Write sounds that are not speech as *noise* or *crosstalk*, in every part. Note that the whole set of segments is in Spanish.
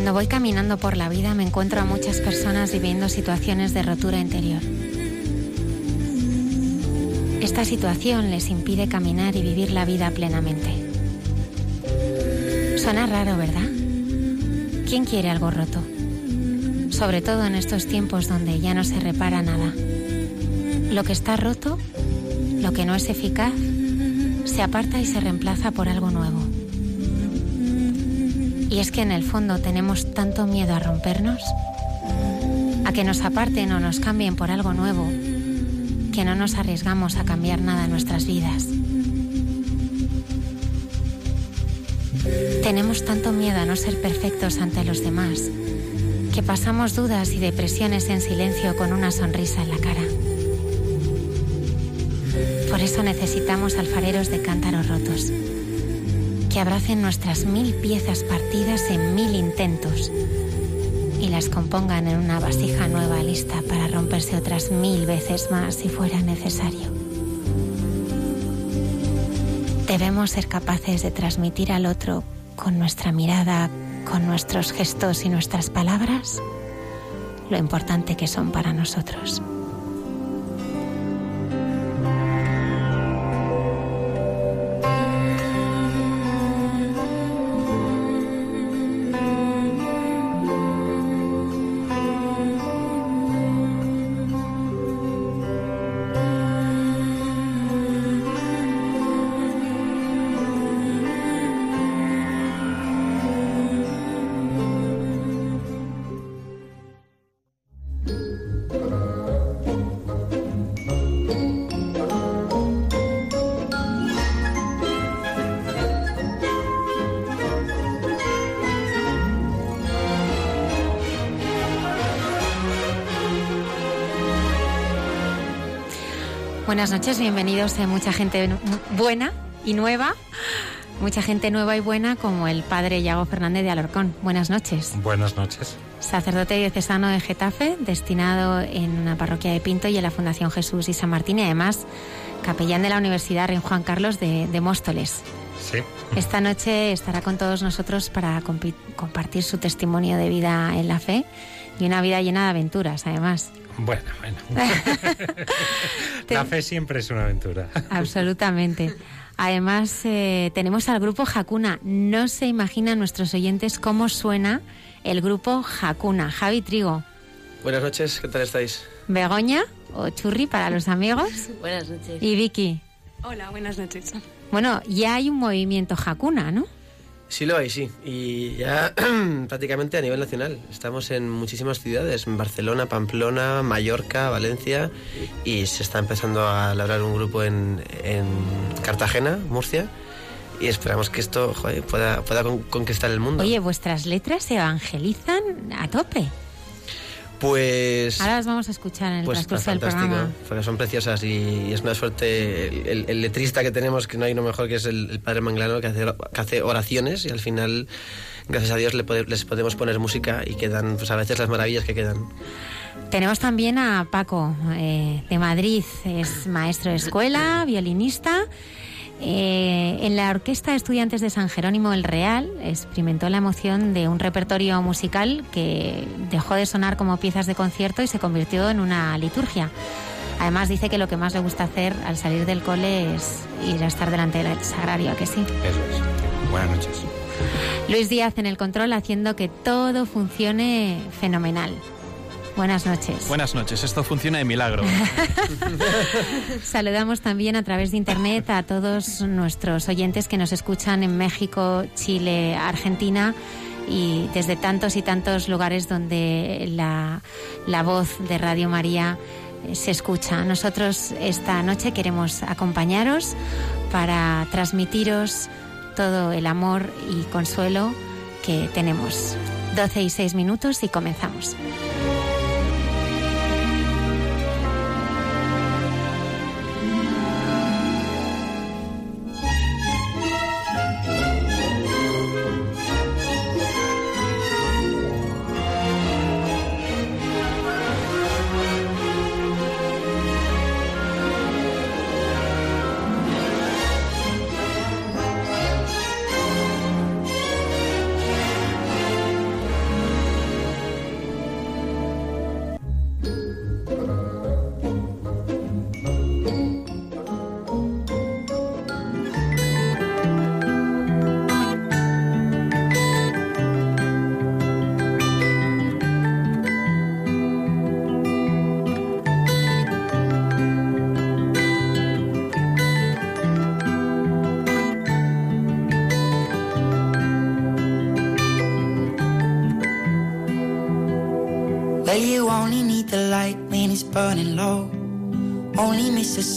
Cuando voy caminando por la vida me encuentro a muchas personas viviendo situaciones de rotura interior. Esta situación les impide caminar y vivir la vida plenamente. Suena raro, ¿verdad? ¿Quién quiere algo roto? Sobre todo en estos tiempos donde ya no se repara nada. Lo que está roto, lo que no es eficaz, se aparta y se reemplaza por algo nuevo. Y es que en el fondo tenemos tanto miedo a rompernos, a que nos aparten o nos cambien por algo nuevo, que no nos arriesgamos a cambiar nada en nuestras vidas. Tenemos tanto miedo a no ser perfectos ante los demás, que pasamos dudas y depresiones en silencio con una sonrisa en la cara. Por eso necesitamos alfareros de cántaros rotos abracen nuestras mil piezas partidas en mil intentos y las compongan en una vasija nueva lista para romperse otras mil veces más si fuera necesario. Debemos ser capaces de transmitir al otro con nuestra mirada, con nuestros gestos y nuestras palabras lo importante que son para nosotros. Buenas noches, bienvenidos a mucha gente buena y nueva, mucha gente nueva y buena como el padre Yago Fernández de Alorcón. Buenas noches. Buenas noches. Sacerdote diocesano de Getafe, destinado en una parroquia de Pinto y en la Fundación Jesús y San Martín y además capellán de la Universidad Rey Juan Carlos de, de Móstoles. Sí. Esta noche estará con todos nosotros para compartir su testimonio de vida en la fe y una vida llena de aventuras, además. Bueno, bueno. *laughs* La fe siempre es una aventura. Absolutamente. Además, eh, tenemos al grupo Hakuna. No se imaginan nuestros oyentes cómo suena el grupo Hakuna. Javi Trigo. Buenas noches, ¿qué tal estáis? Begoña o Churri para los amigos. *laughs* buenas noches. Y Vicky. Hola, buenas noches. Bueno, ya hay un movimiento Hakuna, ¿no? Sí lo hay, sí. Y ya *clears throat* prácticamente a nivel nacional. Estamos en muchísimas ciudades, en Barcelona, Pamplona, Mallorca, Valencia, y se está empezando a labrar un grupo en, en Cartagena, Murcia. Y esperamos que esto pueda, pueda conquistar el mundo. Oye, vuestras letras se evangelizan a tope. Pues. Ahora las vamos a escuchar en el pues transcurso del programa. Porque son preciosas y, es una suerte. El, letrista que tenemos, que no hay uno mejor que es el, padre Manglano, que hace, que hace, oraciones y al final, gracias a Dios, les podemos poner música y quedan, pues a veces las maravillas que quedan. Tenemos también a Paco, eh, de Madrid. Es maestro de escuela, violinista Eh, en la Orquesta de Estudiantes de San Jerónimo el Real experimentó la emoción de un repertorio musical que dejó de sonar como piezas de concierto y se convirtió en una liturgia. Además dice que lo que más le gusta hacer al salir del cole es ir a estar delante del sagrario, ¿a que sí? Eso es. Buenas noches. Luis Díaz en el control haciendo que todo funcione fenomenal. Buenas noches. Buenas noches, esto funciona de milagro. *laughs* Saludamos también a través de internet a todos nuestros oyentes que nos escuchan en México, Chile, Argentina y desde tantos y tantos lugares donde la, la voz de Radio María eh, se escucha. Nosotros esta noche queremos acompañaros para transmitiros todo el amor y consuelo que tenemos. 12 y 6 minutos y comenzamos.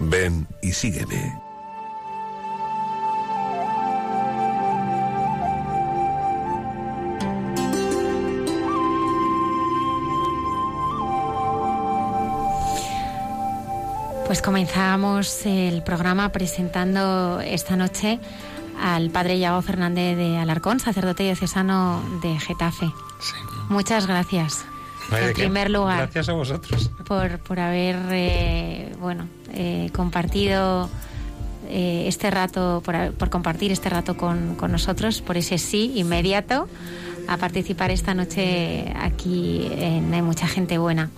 Ven y sígueme. Pues comenzamos el programa presentando esta noche al padre Iago Fernández de Alarcón, sacerdote diocesano de Getafe. Sí. Muchas gracias. No en qué. primer lugar, Gracias a vosotros. por, por haber eh, bueno eh, compartido eh, este rato, por, por compartir este rato con, con nosotros, por ese sí inmediato a participar esta noche aquí en Hay mucha gente buena.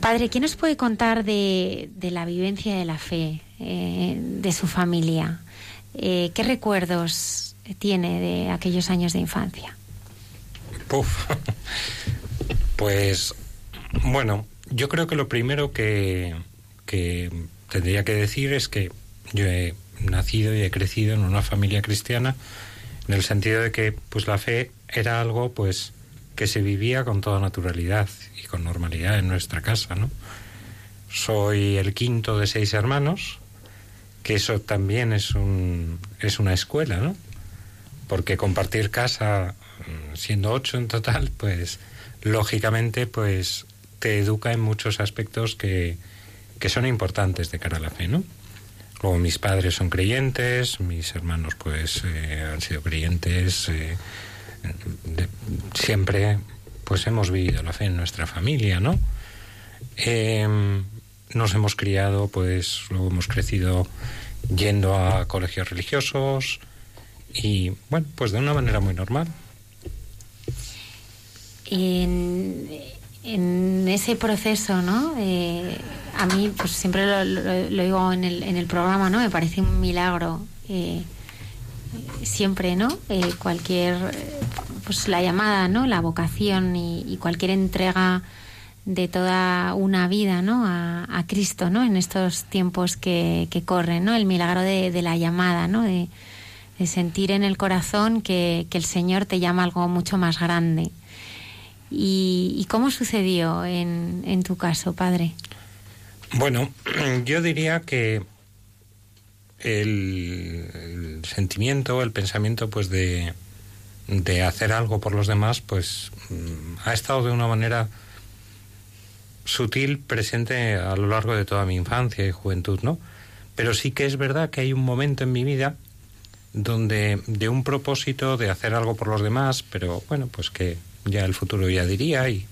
Padre, ¿qué nos puede contar de, de la vivencia de la fe, eh, de su familia? Eh, ¿Qué recuerdos tiene de aquellos años de infancia? Puf. Pues bueno, yo creo que lo primero que, que tendría que decir es que yo he nacido y he crecido en una familia cristiana en el sentido de que pues la fe era algo pues que se vivía con toda naturalidad y con normalidad en nuestra casa, ¿no? Soy el quinto de seis hermanos, que eso también es un es una escuela, ¿no? Porque compartir casa mm, siendo ocho en total, pues lógicamente pues te educa en muchos aspectos que, que son importantes de cara a la fe, ¿no? Luego mis padres son creyentes, mis hermanos pues eh, han sido creyentes, eh, de- siempre pues hemos vivido la fe en nuestra familia, ¿no? Em, nos hemos criado, pues luego hemos crecido yendo a colegios religiosos y bueno, pues de una manera muy normal. en, en ese proceso, ¿no? Eh, a mí, pues siempre lo, lo- digo en el, en el programa, ¿no? Me parece un milagro. eh, siempre, ¿no? Eh, cualquier, pues la llamada, ¿no? La vocación y cualquier entrega de toda una vida, ¿no? A, a Cristo, ¿no? En estos tiempos que, que corren, ¿no? El milagro de, la llamada, ¿no? De, sentir en el corazón que, el Señor te llama algo mucho más grande. ¿Y, y cómo sucedió en, en tu caso, padre? Bueno, *clears throat* yo diría que el, el sentimiento, el pensamiento, pues de, de hacer algo por los demás, pues mm, ha estado de una manera sutil presente a lo largo de toda mi infancia y juventud, ¿no? Pero sí que es verdad que hay un momento en mi vida donde de un propósito de hacer algo por los demás, pero bueno, pues que ya el futuro ya diría y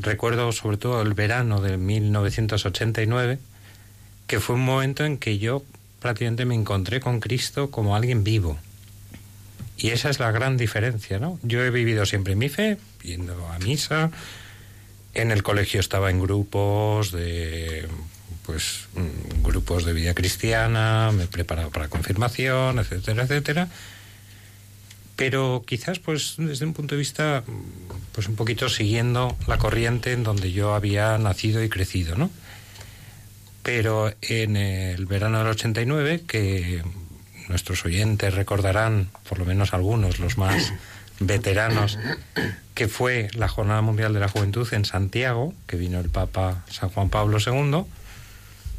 recuerdo sobre todo el verano de 1989, que fue un momento en que yo prácticamente me encontré con Cristo como alguien vivo. Y esa es la gran diferencia, ¿no? Yo he vivido siempre mi fe, yendo a misa, en el colegio estaba en grupos de pues mm, grupos de vida cristiana, me he preparado para confirmación, etcétera, etcétera pero quizás pues desde un punto de vista mm, pues un poquito siguiendo la corriente en donde yo había nacido y crecido, ¿no? Pero en el verano del 89, que nuestros oyentes recordarán, por lo menos algunos, los más veteranos, que fue la Jornada Mundial de la Juventud en Santiago, que vino el Papa San Juan Pablo II,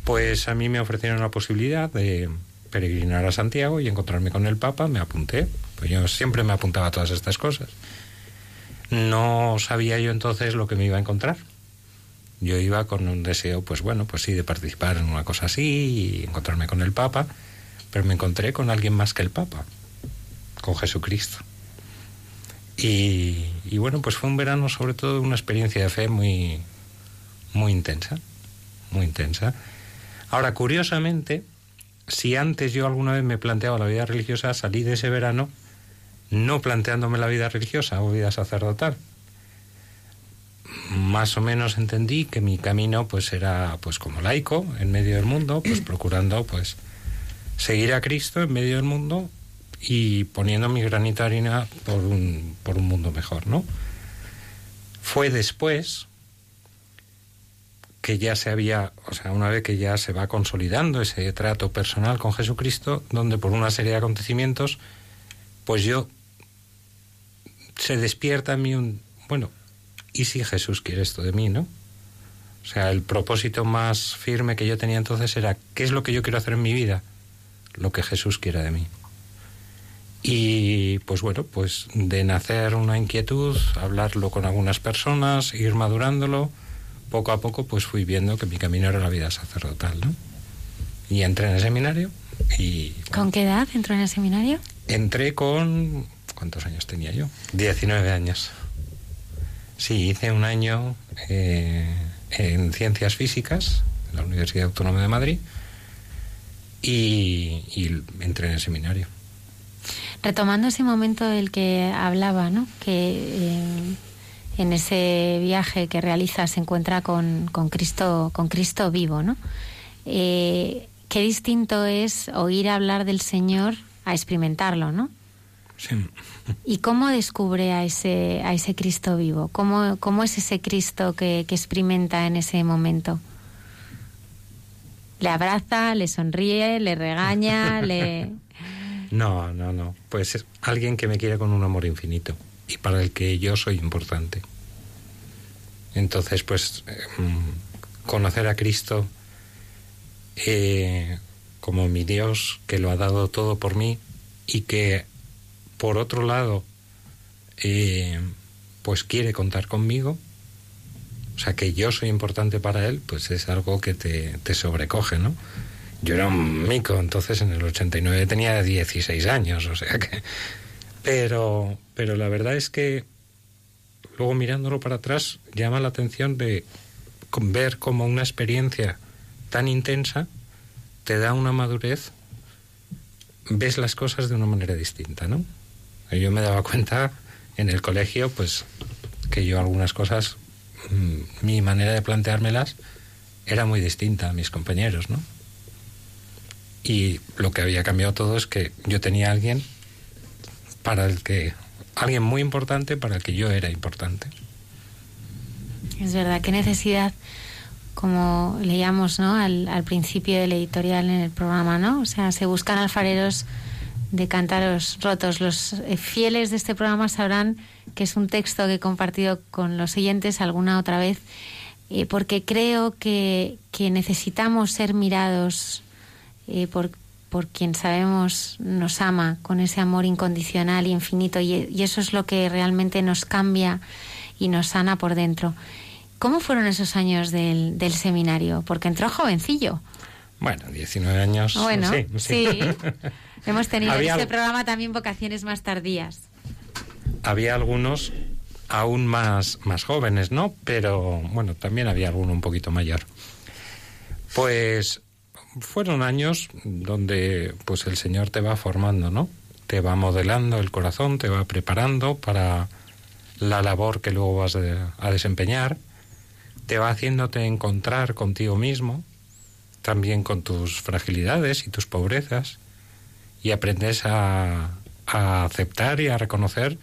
pues a mí me ofrecieron la posibilidad de peregrinar a Santiago y encontrarme con el Papa, me apunté. Pues yo siempre me apuntaba a todas estas cosas. No sabía yo entonces lo que me iba a encontrar. Yo iba con un deseo, pues bueno, pues sí, de participar en una cosa así y encontrarme con el Papa, pero me encontré con alguien más que el Papa, con Jesucristo. Y, bueno, pues fue un verano sobre todo una experiencia de fe muy, muy intensa, muy intensa. Ahora, curiosamente, si antes yo alguna vez me planteaba la vida religiosa, salí de ese verano no planteándome la vida religiosa o vida sacerdotal. Más o menos entendí que mi camino pues era pues como laico en medio del mundo, pues procurando pues seguir a Cristo en medio del mundo y poniendo mi granito de harina por un, por un mundo mejor, ¿no? Fue después que ya se había, o sea, una vez que ya se va consolidando ese trato personal con Jesucristo, donde por una serie de acontecimientos, pues yo se despierta en mí un, bueno, ¿y si Jesús quiere esto de mí, no? O sea, el propósito más firme que yo tenía entonces era, ¿qué es lo que yo quiero hacer en mi vida? Lo que Jesús quiera de mí. Y pues bueno, pues de nacer una inquietud, hablarlo con algunas personas, ir madurándolo, poco a poco pues fui viendo que mi camino era la vida sacerdotal, ¿no? Y entré en el seminario y... ¿Con qué edad entró en el seminario? Entré con... ¿Cuántos años tenía yo? 19 años. Sí, hice un año eh, en ciencias físicas en la Universidad Autónoma de Madrid y, y entré en el seminario. Retomando ese momento del que hablaba, ¿no? Que eh, en ese viaje que realiza se encuentra con, con Cristo, con Cristo vivo, ¿no? Eh, qué distinto es oír hablar del Señor a experimentarlo, ¿no? Sí. ¿Y cómo descubre a ese, a ese Cristo vivo? ¿Cómo, cómo es ese Cristo que, que experimenta en ese momento? ¿Le abraza, le sonríe, le regaña, le...? *laughs* No, no, no. Pues es alguien que me quiere con un amor infinito y para el que yo soy importante. Entonces, pues, mm, conocer a Cristo eh, como mi Dios que lo ha dado todo por mí y que, por otro lado, eh, pues quiere contar conmigo, o sea, que yo soy importante para él, pues es algo que te, te sobrecoge, ¿no? Yo era un mico, entonces en el 89 tenía 16 años, o sea que... Pero, pero la verdad es que luego mirándolo para atrás llama la atención de ver cómo una experiencia tan intensa te da una madurez, ves las cosas de una manera distinta, ¿no? Yo me daba cuenta en el colegio, pues, que yo algunas cosas, mm, mi manera de planteármelas era muy distinta a mis compañeros, ¿no? Y lo que había cambiado todo es que yo tenía alguien para el que alguien muy importante para el que yo era importante. Es verdad, qué necesidad, como leíamos ¿no? al, principio del editorial en el programa, ¿no? O sea, se buscan alfareros de cántaros rotos. Los eh, fieles de este programa sabrán que es un texto que he compartido con los oyentes alguna otra vez, eh, porque creo que, que necesitamos ser mirados eh, por, por quien sabemos nos ama con ese amor incondicional y infinito y, eso es lo que realmente nos cambia y nos sana por dentro. ¿Cómo fueron esos años del, del seminario? Porque entró jovencillo. Bueno, 19 años. Bueno, sí. sí. *laughs* Hemos tenido Había en este programa también vocaciones más tardías. Había algunos aún más, más jóvenes, ¿no? Pero bueno, también había alguno un poquito mayor. Pues fueron años donde pues el Señor te va formando, ¿no? Te va modelando el corazón, te va preparando para la labor que luego vas a desempeñar, te va haciéndote encontrar contigo mismo, también con tus fragilidades y tus pobrezas, y aprendes a, a aceptar y a reconocer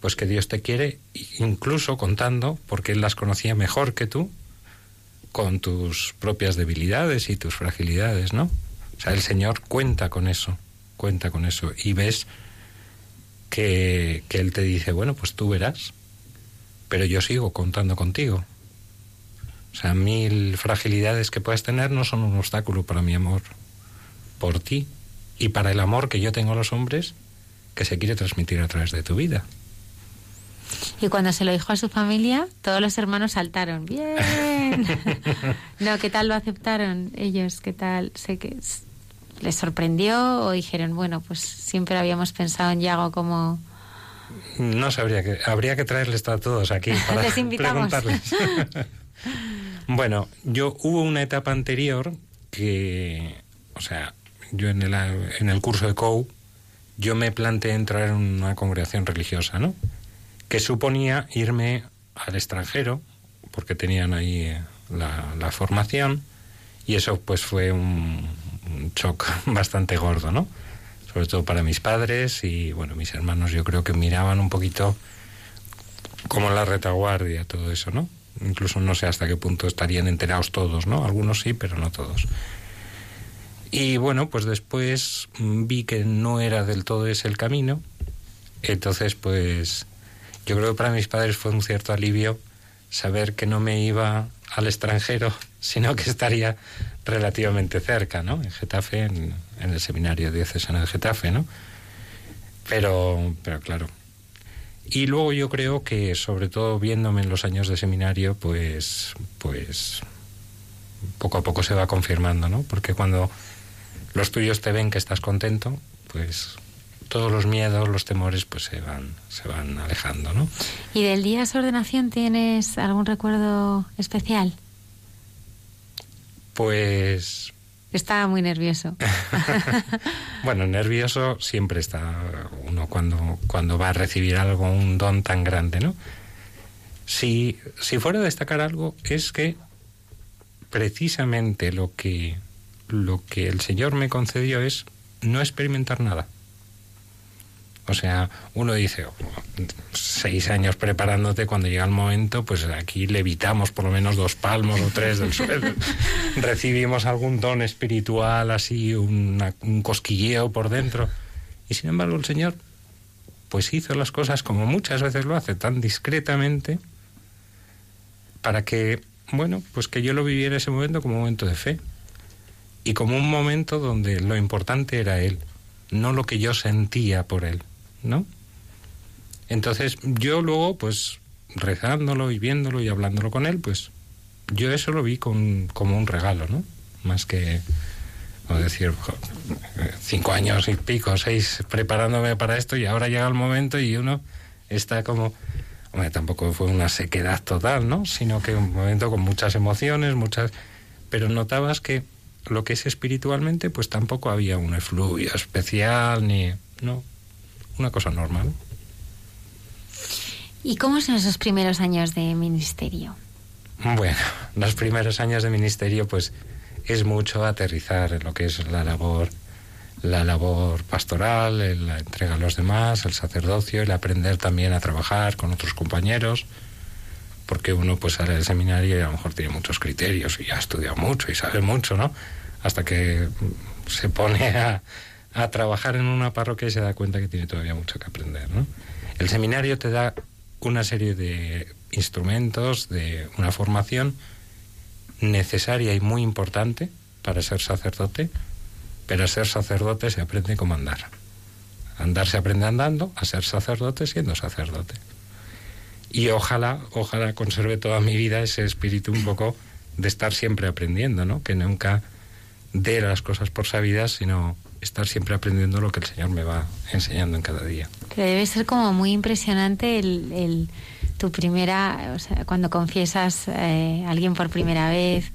pues que Dios te quiere, incluso contando, porque Él las conocía mejor que tú, con tus propias debilidades y tus fragilidades, ¿no? O sea, el Señor cuenta con eso, cuenta con eso, y ves que, que Él te dice, bueno, pues tú verás, pero yo sigo contando contigo. O sea, mil fragilidades que puedas tener no son un obstáculo para mi amor por ti y para el amor que yo tengo a los hombres que se quiere transmitir a través de tu vida. Y cuando se lo dijo a su familia, todos los hermanos saltaron. ¡Bien! *laughs* no, ¿qué tal lo aceptaron ellos? ¿Qué tal? Sé que les sorprendió o dijeron, bueno, pues siempre habíamos pensado en Yago como, No sabría que. Habría que traerles a todos aquí *laughs* para Les preguntarles. *laughs* bueno, yo hubo una etapa anterior que. O sea, yo en el, en el curso de COU, yo me planteé entrar en una congregación religiosa, ¿no? Que suponía irme al extranjero, porque tenían ahí eh, la, formación, y eso pues fue un, un shock *laughs* bastante gordo, ¿no? Sobre todo para mis padres y, bueno, mis hermanos yo creo que miraban un poquito como la retaguardia, todo eso, ¿no? Incluso no sé hasta qué punto estarían enterados todos, ¿no? Algunos sí, pero no todos. Y bueno, pues después mm, vi que no era del todo ese el camino. Entonces, pues yo creo que para mis padres fue un cierto alivio saber que no me iba al extranjero, *laughs* sino que estaría relativamente cerca, ¿no? En Getafe, en, el seminario diocesano de Getafe, ¿no? Pero, pero claro. Y luego yo creo que, sobre todo viéndome en los años de seminario, pues, pues poco a poco se va confirmando, ¿no? Porque cuando los tuyos te ven que estás contento, pues todos los miedos, los temores, pues se van, se van alejando, ¿no? ¿Y del día de su ordenación tienes algún recuerdo especial? Pues Estaba muy nervioso. *laughs* *laughs* bueno, nervioso siempre está uno cuando, cuando va a recibir algo, un don tan grande, ¿no? Si, si fuera a destacar algo, es que precisamente lo que, lo que el Señor me concedió es no experimentar nada. O sea, uno dice, "Oh, seis años preparándote, cuando llega el momento, pues aquí levitamos por lo menos dos palmos o tres del suelo. *laughs* Recibimos algún don espiritual, así, una- un cosquilleo por dentro. Y sin embargo el Señor, pues hizo las cosas como muchas veces lo hace, tan discretamente, para que, bueno, pues que yo lo viviera ese momento como un momento de fe. Y como un momento donde lo importante era Él, no lo que yo sentía por Él, ¿no? Entonces yo luego, pues rezándolo y viéndolo y hablándolo con Él, pues yo eso lo vi con, como un regalo, ¿no? Más que, decir, cinco años y pico, seis, preparándome para esto y ahora llega el momento y uno está como... Hombre, tampoco fue una sequedad total, ¿no? Sino que un momento con muchas emociones, muchas... Pero notabas que lo que es espiritualmente, pues tampoco había un efluvio especial, ni... No, una cosa normal. ¿Y cómo son esos primeros años de ministerio? Bueno, los primeros años de ministerio, pues es mucho aterrizar en lo que es la labor, la labor pastoral, la entrega a los demás, el sacerdocio, el aprender también a trabajar con otros compañeros, porque uno pues sale del seminario y a lo mejor tiene muchos criterios y ha estudiado mucho y sabe mucho, ¿no? Hasta que se pone a, a trabajar en una parroquia y se da cuenta que tiene todavía mucho que aprender, ¿no? El seminario te da una serie de instrumentos, de una formación necesaria y muy importante para ser sacerdote, pero a ser sacerdote se aprende como andar. Andar se aprende andando, a ser sacerdote siendo sacerdote. Y ojalá, ojalá conserve toda mi vida ese espíritu un poco de estar siempre aprendiendo, ¿no? Que nunca dé las cosas por sabidas, sino estar siempre aprendiendo lo que el Señor me va enseñando en cada día. Que debe ser como muy impresionante el, el- tu primera, o sea, cuando confiesas eh, a alguien por primera vez,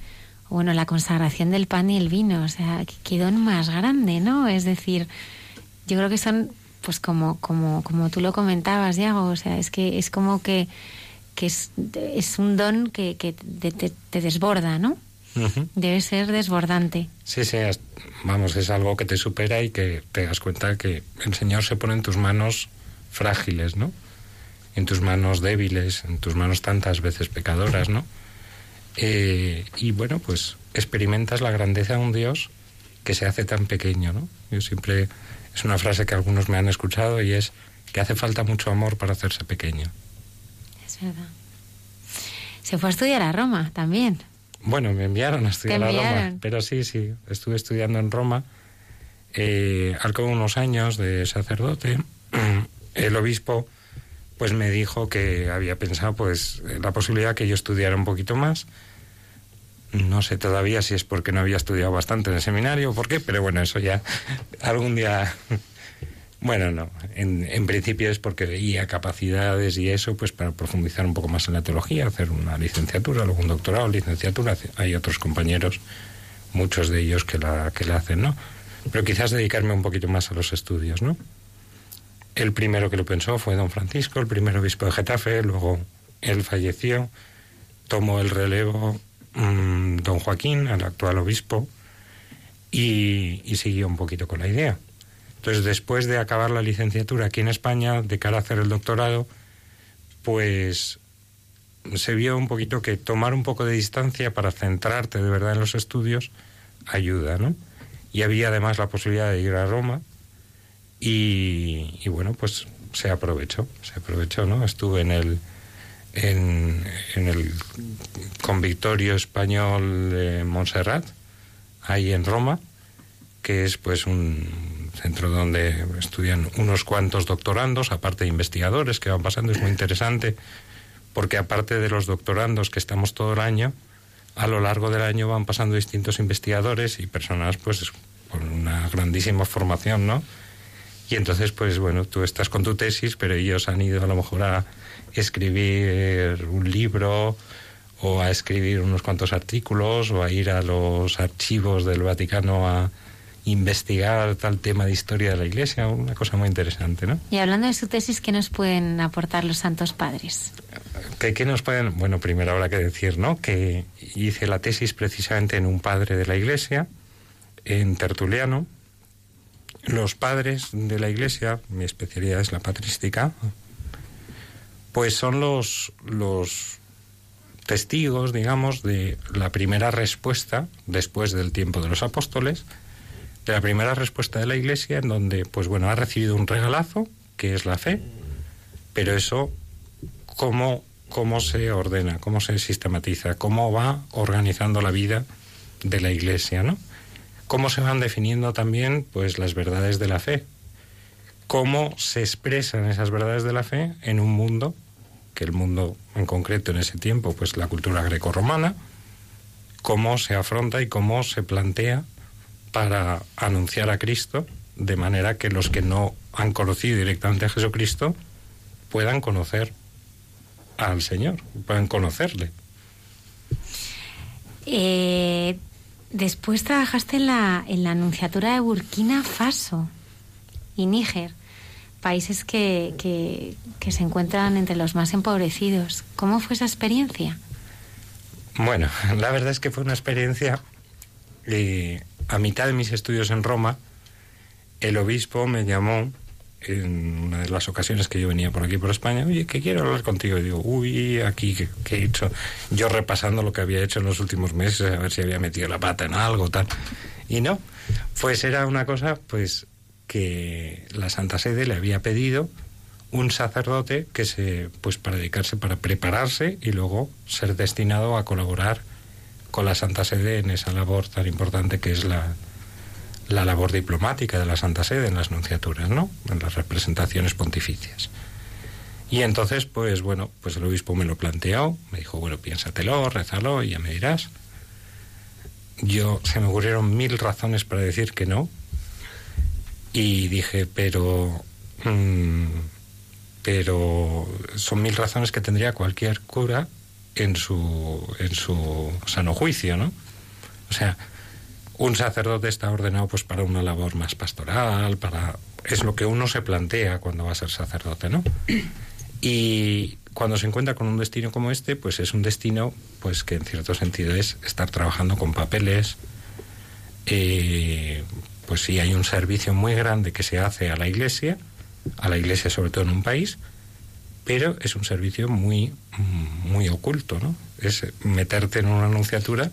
bueno, la consagración del pan y el vino, o sea, qué don más grande, ¿no? Es decir, yo creo que son, pues como, como, como tú lo comentabas, Diego, o sea, es que es como que, que es, es un don que, que te, te- te desborda, ¿no? Debe ser desbordante. Sí, sí, es- vamos, es algo que te supera y que te das cuenta que el Señor se pone en tus manos frágiles, ¿no? En tus manos débiles, en tus manos tantas veces pecadoras, ¿no? Eh, y bueno, pues experimentas la grandeza de un Dios que se hace tan pequeño, ¿no? Yo siempre, es una frase que algunos me han escuchado y es que hace falta mucho amor para hacerse pequeño. Es verdad. Se fue a estudiar a Roma también. Bueno, me enviaron a estudiar a Roma, pero sí, sí, estuve estudiando en Roma. Eh, al cabo de unos años de sacerdote, *clears throat* el obispo pues me dijo que había pensado pues en la posibilidad que yo estudiara un poquito más. No sé todavía si es porque no había estudiado bastante en el seminario o por qué, pero bueno, eso ya *laughs* algún día Bueno, no. En, en, principio es porque veía capacidades y eso, pues para profundizar un poco más en la teología, hacer una licenciatura, luego un doctorado, licenciatura. Hay otros compañeros, muchos de ellos que la, que la hacen, ¿no? Pero quizás dedicarme un poquito más a los estudios, ¿no? El primero que lo pensó fue don Francisco, el primer obispo de Getafe, luego él falleció, tomó el relevo mmm, don Joaquín, el actual obispo, y siguió un poquito con la idea. Entonces, después de acabar la licenciatura aquí en España, de cara a hacer el doctorado, pues se vio un poquito que tomar un poco de distancia para centrarte de verdad en los estudios ayuda, ¿no? Y había además la posibilidad de ir a Roma y, bueno, pues se aprovechó, se aprovechó, ¿no? Estuve en el en, en el convictorio español de Montserrat, ahí en Roma, que es pues un centro donde estudian unos cuantos doctorandos, aparte de investigadores que van pasando, es muy interesante, porque aparte de los doctorandos que estamos todo el año, a lo largo del año van pasando distintos investigadores y personas pues con una grandísima formación, ¿no? Y entonces, pues bueno, tú estás con tu tesis, pero ellos han ido a lo mejor a escribir un libro o a escribir unos cuantos artículos o a ir a los archivos del Vaticano a investigar tal tema de historia de la Iglesia, una cosa muy interesante, ¿no? Y hablando de su tesis, ¿qué nos pueden aportar los santos padres? ¿Qué, qué nos pueden...? Bueno, primero habrá que decir, ¿no?, que hice la tesis precisamente en un padre de la Iglesia, en Tertuliano. Los padres de la Iglesia, mi especialidad es la patrística, pues son los, los testigos, digamos, de la primera respuesta después del tiempo de los apóstoles, la primera respuesta de la Iglesia, en donde, pues bueno, ha recibido un regalazo, que es la fe, pero eso, ¿cómo, cómo se ordena, cómo se sistematiza, cómo va organizando la vida de la Iglesia, ¿no? Cómo se van definiendo también, pues, las verdades de la fe, cómo se expresan esas verdades de la fe en un mundo, que el mundo en concreto en ese tiempo, pues la cultura grecorromana, cómo se afronta y cómo se plantea para anunciar a Cristo, de manera que los que no han conocido directamente a Jesucristo puedan conocer al Señor, puedan conocerle. Eh, después trabajaste en la, en la anunciatura de Burkina Faso y Níger, países que, que, que se encuentran entre los más empobrecidos. ¿Cómo fue esa experiencia? Bueno, *laughs* la verdad es que fue una experiencia eh, a mitad de mis estudios en Roma, el obispo me llamó en una de las ocasiones que yo venía por aquí por España, oye, que quiero hablar contigo. Y digo, uy, aquí, ¿qué, ¿qué, he hecho? Yo repasando lo que había hecho en los últimos meses, a ver si había metido la pata en algo, tal. Y no, pues era una cosa, pues, que la Santa Sede le había pedido un sacerdote que se, pues, para dedicarse, para prepararse y luego ser destinado a colaborar con la Santa Sede en esa labor tan importante que es la, la labor diplomática de la Santa Sede en las nunciaturas, ¿no? En las representaciones pontificias. Y entonces, pues bueno, pues el obispo me lo planteó, me dijo, bueno, piénsatelo, rézalo y ya me dirás. Yo se me ocurrieron mil razones para decir que no. Y dije, pero. Mmm, pero son mil razones que tendría cualquier cura en su, en su sano juicio, ¿no? O sea, un sacerdote está ordenado pues para una labor más pastoral, para es lo que uno se plantea cuando va a ser sacerdote, ¿no? Y cuando se encuentra con un destino como este, pues es un destino pues que en cierto sentido es estar trabajando con papeles, eh, pues sí hay un servicio muy grande que se hace a la Iglesia, a la Iglesia sobre todo en un país, pero es un servicio muy, muy oculto, ¿no? Es meterte en una anunciatura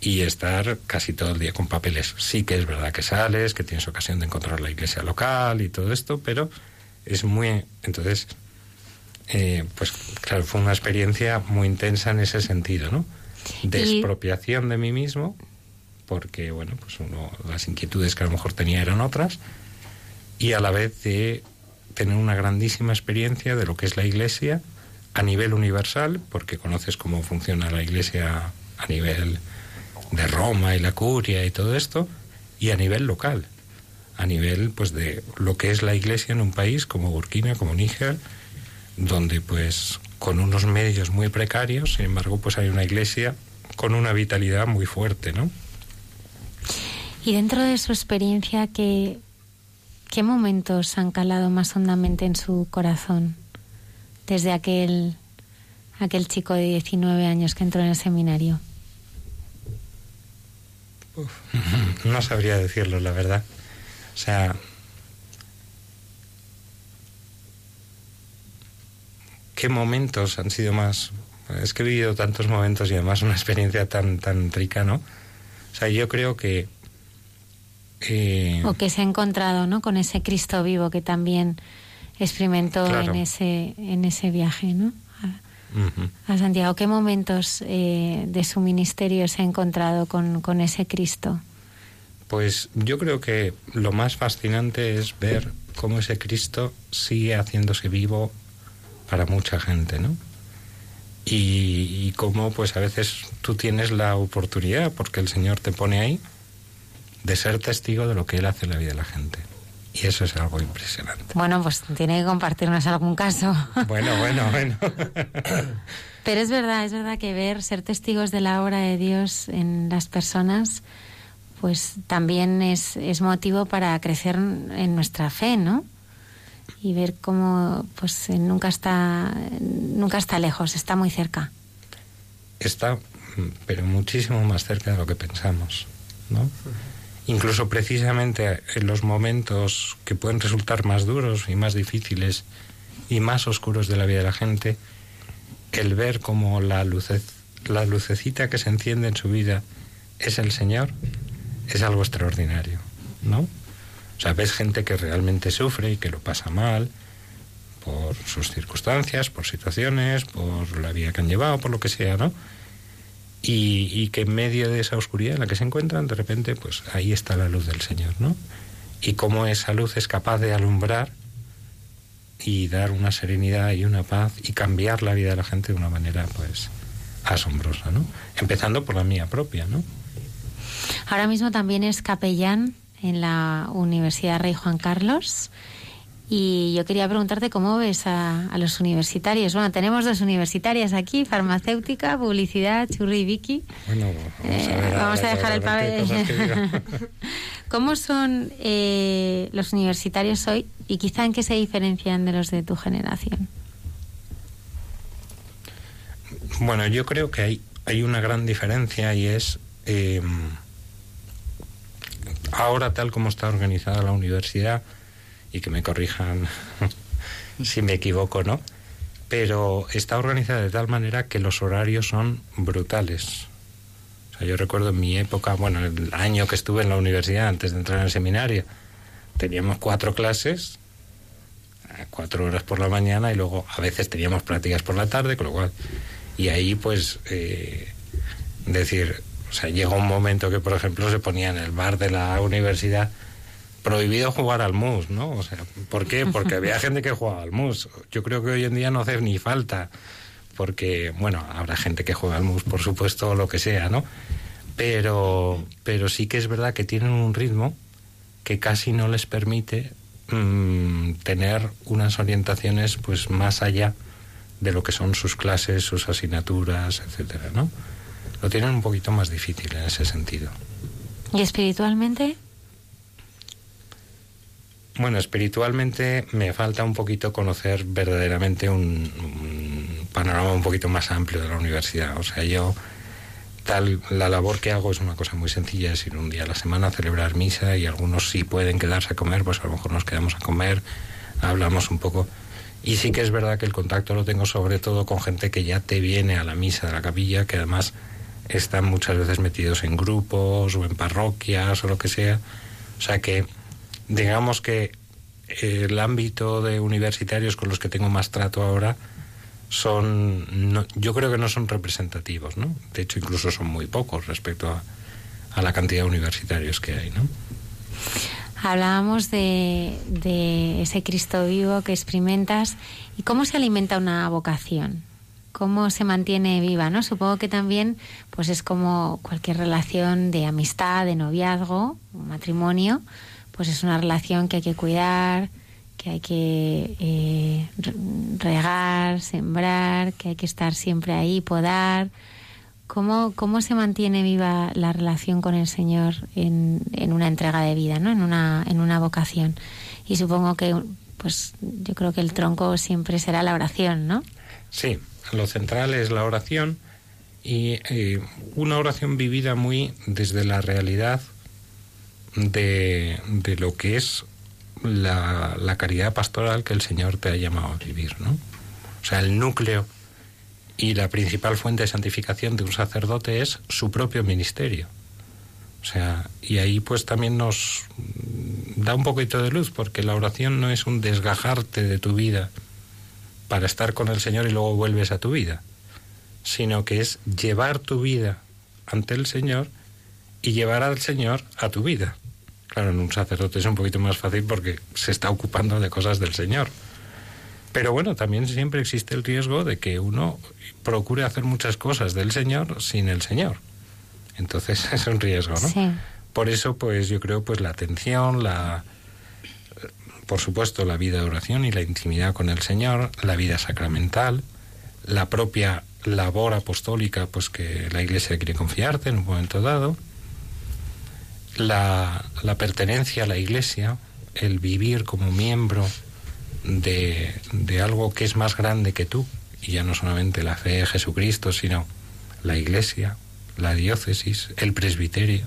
y estar casi todo el día con papeles. Sí que es verdad que sales, que tienes ocasión de encontrar la iglesia local y todo esto, pero es muy... Entonces, eh, pues claro, fue una experiencia muy intensa en ese sentido, ¿no? De expropiación de mí mismo, porque, bueno, pues uno, las inquietudes que a lo mejor tenía eran otras, y a la vez de tener una grandísima experiencia de lo que es la Iglesia a nivel universal, porque conoces cómo funciona la Iglesia a nivel de Roma y la curia y todo esto, y a nivel local. a nivel pues de lo que es la iglesia en un país como Burkina, como Níger, donde pues con unos medios muy precarios, sin embargo, pues hay una iglesia con una vitalidad muy fuerte, ¿no? Y dentro de su experiencia, ¿qué, qué momentos han calado más hondamente en su corazón? Desde aquel, aquel chico de 19 años que entró en el seminario. No sabría decirlo, la verdad. O sea, ¿qué momentos han sido más? Es que he vivido tantos momentos y además una experiencia tan, tan rica, ¿no? O sea, yo creo que... Eh, o que se ha encontrado, ¿no? Con ese Cristo vivo que también experimentó en, ese, en ese viaje, ¿no? A, Santiago. ¿Qué momentos eh, de su ministerio se ha encontrado con, con ese Cristo? Pues yo creo que lo más fascinante es ver cómo ese Cristo sigue haciéndose vivo para mucha gente, ¿no? Y, y, cómo pues a veces tú tienes la oportunidad, porque el Señor te pone ahí, de ser testigo de lo que Él hace en la vida de la gente. Y eso es algo impresionante. Bueno, pues tiene que compartirnos algún caso. *laughs* Bueno, bueno, bueno. *laughs* Pero es verdad, es verdad que ver, ser testigos de la obra de Dios en las personas pues también es, es motivo para crecer en nuestra fe, ¿no? Y ver cómo pues nunca está nunca está lejos, está muy cerca. Está, pero muchísimo más cerca de lo que pensamos, ¿no? Incluso precisamente en los momentos que pueden resultar más duros y más difíciles y más oscuros de la vida de la gente, el ver cómo la, la lucecita que se enciende en su vida es el Señor, es algo extraordinario, ¿no? O sea, ves gente que realmente sufre y que lo pasa mal por sus circunstancias, por situaciones, por la vida que han llevado, por lo que sea, ¿no? Y, que en medio de esa oscuridad en la que se encuentran, de repente, pues ahí está la luz del Señor, ¿no? Y cómo esa luz es capaz de alumbrar y dar una serenidad y una paz y cambiar la vida de la gente de una manera, pues, asombrosa, ¿no? Empezando por la mía propia, ¿no? Ahora mismo también es capellán en la Universidad Rey Juan Carlos. Y yo quería preguntarte cómo ves a, los universitarios. Bueno, tenemos dos universitarias aquí, farmacéutica, publicidad, Churri y Vicky. Bueno, vamos a, eh, dejar el pabellón. *laughs* ¿Cómo son eh, los universitarios hoy y quizá en qué se diferencian de los de tu generación? Bueno, yo creo que hay, hay una gran diferencia y es... Eh, ahora tal como está organizada la universidad, y que me corrijan *laughs* si me equivoco, ¿no? Pero está organizada de tal manera que los horarios son brutales. O sea, yo recuerdo en mi época, bueno, el año que estuve en la universidad antes de entrar en el seminario, teníamos cuatro clases, cuatro horas por la mañana y luego a veces teníamos prácticas por la tarde, con lo cual, y ahí pues eh, decir, o sea, llegó un momento que, por ejemplo, se ponía en el bar de la universidad prohibido jugar al mus, ¿no? O sea, ¿por qué? Porque había gente que jugaba al mus. Yo creo que hoy en día no hace ni falta, porque, bueno, habrá gente que juega al mus, por supuesto, o lo que sea, ¿no? Pero, pero sí que es verdad que tienen un ritmo que casi no les permite mm, tener unas orientaciones, pues, más allá de lo que son sus clases, sus asignaturas, etcétera, ¿no? lo tienen un poquito más difícil en ese sentido. ¿Y espiritualmente? Bueno, espiritualmente me falta un poquito conocer verdaderamente un, panorama un poquito más amplio de la universidad. O sea, yo tal la labor que hago es una cosa muy sencilla, es ir un día a la semana a celebrar misa y algunos sí pueden quedarse a comer, pues a lo mejor nos quedamos a comer, hablamos un poco. Y sí que es verdad que el contacto lo tengo sobre todo con gente que ya te viene a la misa de la capilla, que además están muchas veces metidos en grupos o en parroquias o lo que sea. O sea que, digamos que el ámbito de universitarios con los que tengo más trato ahora son, yo creo que no son representativos, ¿no? De hecho, incluso son muy pocos respecto a, a la cantidad de universitarios que hay, ¿no? Hablábamos de, de ese Cristo vivo que experimentas y cómo se alimenta una vocación cómo se mantiene viva, ¿no? Supongo que también, pues es como cualquier relación de amistad, de noviazgo, matrimonio, pues es una relación que hay que cuidar, que hay que eh, re- regar, sembrar, que hay que estar siempre ahí, podar. ¿Cómo, cómo se mantiene viva la relación con el Señor en, en una entrega de vida, ¿no? en, una, en una vocación? Y supongo que, pues yo creo que el tronco siempre será la oración, ¿no? Sí, lo central es la oración y eh, una oración vivida muy desde la realidad de, de lo que es la, la caridad pastoral que el Señor te ha llamado a vivir, ¿no? O sea, el núcleo y la principal fuente de santificación de un sacerdote es su propio ministerio. O sea, y ahí pues también nos da un poquito de luz, porque la oración no es un desgajarte de tu vida para estar con el Señor y luego vuelves a tu vida, sino que es llevar tu vida ante el Señor y llevar al Señor a tu vida. Claro, en un sacerdote es un poquito más fácil porque se está ocupando de cosas del Señor. Pero bueno, también siempre existe el riesgo de que uno procure hacer muchas cosas del Señor sin el Señor. Entonces *laughs* es un riesgo, ¿no? Sí. Por eso, pues yo creo, pues la atención, la, por supuesto, la vida de oración y la intimidad con el Señor, la vida sacramental, la propia labor apostólica, pues que la Iglesia quiere confiarte en un momento dado, la, la pertenencia a la Iglesia, el vivir como miembro de, de algo que es más grande que tú, y ya no solamente la fe de Jesucristo, sino la Iglesia, la diócesis, el presbiterio,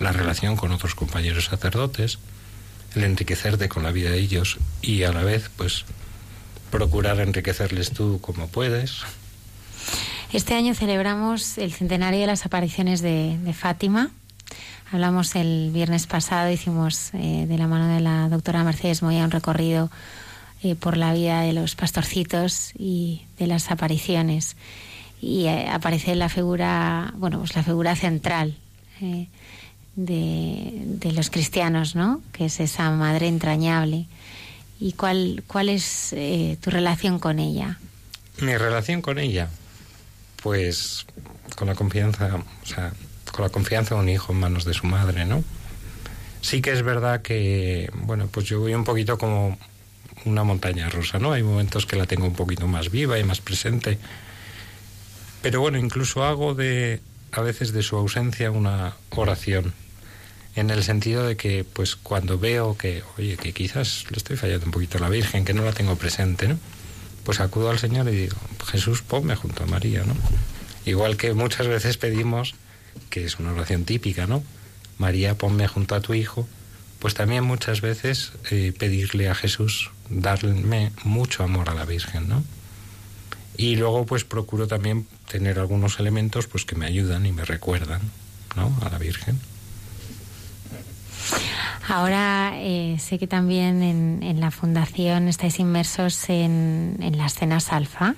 la relación con otros compañeros sacerdotes, el enriquecerte con la vida de ellos y a la vez, pues, procurar enriquecerles tú como puedes. Este año celebramos el centenario de las apariciones de, de Fátima. Hablamos el viernes pasado, hicimos eh, de la mano de la doctora Mercedes Moya un recorrido eh, por la vida de los pastorcitos y de las apariciones. Y eh, aparece la figura, bueno, pues la figura central de, los cristianos, ¿no? Que es esa madre entrañable. ¿Y cuál, cuál es tu relación con ella? Mi relación con ella, pues con la confianza, o sea, con la confianza de un hijo en manos de su madre, ¿no? Sí que es verdad que, bueno, pues yo voy un poquito como una montaña rusa, ¿no? Hay momentos que la tengo un poquito más viva y más presente. Pero bueno, incluso hago de a veces de su ausencia una oración en el sentido de que pues cuando veo que oye que quizás le estoy fallando un poquito a la Virgen que no la tengo presente no pues acudo al Señor y digo Jesús ponme junto a María no igual que muchas veces pedimos que es una oración típica no María ponme junto a tu hijo. Pues también muchas veces eh, pedirle a Jesús darme mucho amor a la Virgen no y luego pues procuro también tener algunos elementos pues que me ayudan y me recuerdan no a la Virgen. Ahora eh, sé que también en, en, la fundación estáis inmersos en, en las cenas alfa.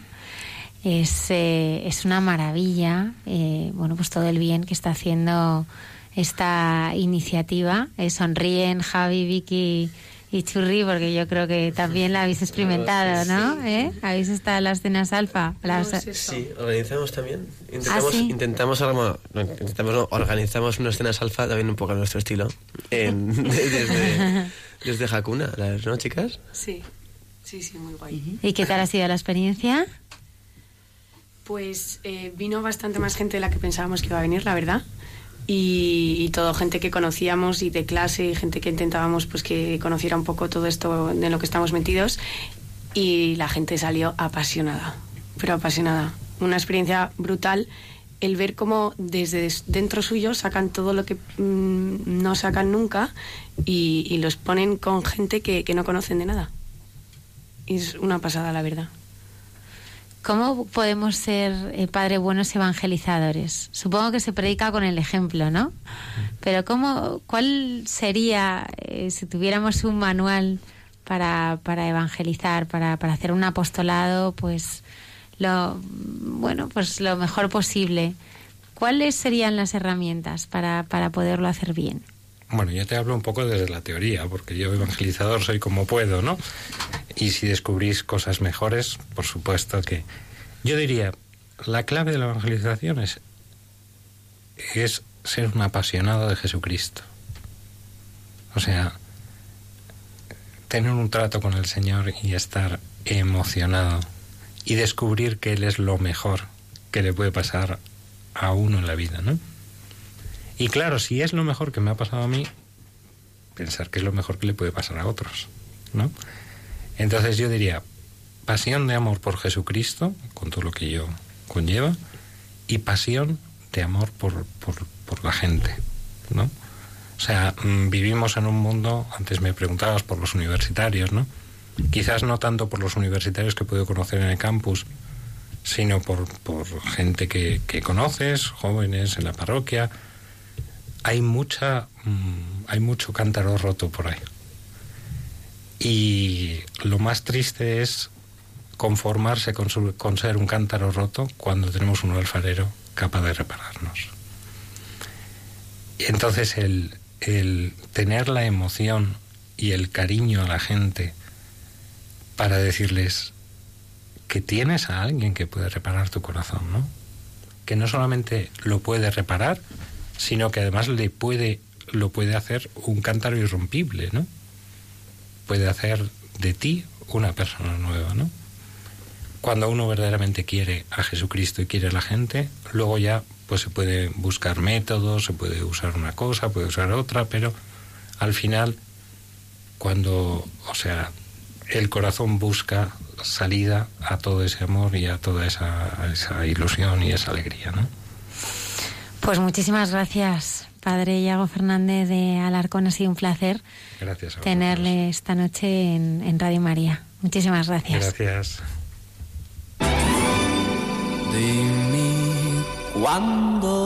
Es, eh, es una maravilla, eh, bueno, pues todo el bien que está haciendo esta iniciativa. sonríen Javi, Vicky y Churri, porque yo creo que también la habéis experimentado, ¿no? ¿Eh? ¿Habéis estado en las cenas alfa? Las... Sí, organizamos también. Intentamos, ¿Ah, sí? intentamos, no, intentamos no, organizamos unas cenas alfa también un poco a nuestro estilo. En, *laughs* desde, desde Hakuna, ¿no, chicas? Sí, sí, sí, muy guay. ¿Y qué tal ha sido la experiencia? Pues eh, vino bastante más gente de la que pensábamos que iba a venir, la verdad. Y, todo gente que conocíamos y de clase y gente que intentábamos pues que conociera un poco todo esto de lo que estamos metidos. Y la gente salió apasionada pero apasionada. Una experiencia brutal el ver cómo desde dentro suyo sacan todo lo que mmm, no sacan nunca y, los ponen con gente que, no conocen de nada. Es una pasada la verdad ¿Cómo podemos ser, eh, padre, buenos evangelizadores? Supongo que se predica con el ejemplo, ¿no? Pero ¿cómo, ¿cuál sería, eh, si tuviéramos un manual para, para evangelizar, para, para, hacer un apostolado, pues lo, bueno, pues lo mejor posible? ¿Cuáles serían las herramientas para, para poderlo hacer bien? Bueno, yo te hablo un poco desde la teoría, porque yo evangelizador soy como puedo, ¿no? Y si descubrís cosas mejores, por supuesto que... Yo diría, la clave de la evangelización es, es ser un apasionado de Jesucristo. O sea, tener un trato con el Señor y estar emocionado y descubrir que Él es lo mejor que le puede pasar a uno en la vida, ¿no? Y claro, si es lo mejor que me ha pasado a mí, pensar que es lo mejor que le puede pasar a otros, ¿no? Entonces yo diría, pasión de amor por Jesucristo, con todo lo que ello conlleva, y pasión de amor por, por, por la gente, ¿no? O sea, mm, vivimos en un mundo, antes me preguntabas por los universitarios, ¿no? Quizás no tanto por los universitarios que puedo conocer en el campus, sino por, por gente que, que conoces, jóvenes en la parroquia. Hay mucha, mm, hay mucho cántaro roto por ahí. Y lo más triste es conformarse con, su- con ser un cántaro roto cuando tenemos un alfarero capaz de repararnos. Y entonces el, el tener la emoción y el cariño a la gente para decirles que tienes a alguien que puede reparar tu corazón, ¿no? Que no solamente lo puede reparar, sino que además le puede, lo puede hacer un cántaro irrompible, ¿no? Puede hacer de ti una persona nueva, ¿no? Cuando uno verdaderamente quiere a Jesucristo y quiere a la gente, luego ya pues se puede buscar métodos, se puede usar una cosa, puede usar otra, pero al final cuando, o sea, el corazón busca salida a todo ese amor y a toda esa, esa ilusión y esa alegría, ¿no? Pues muchísimas gracias, Padre Iago Fernández de Alarcón. Ha sido un placer Gracias tenerle esta noche en, en Radio María. Muchísimas gracias. Gracias. Dimmi quando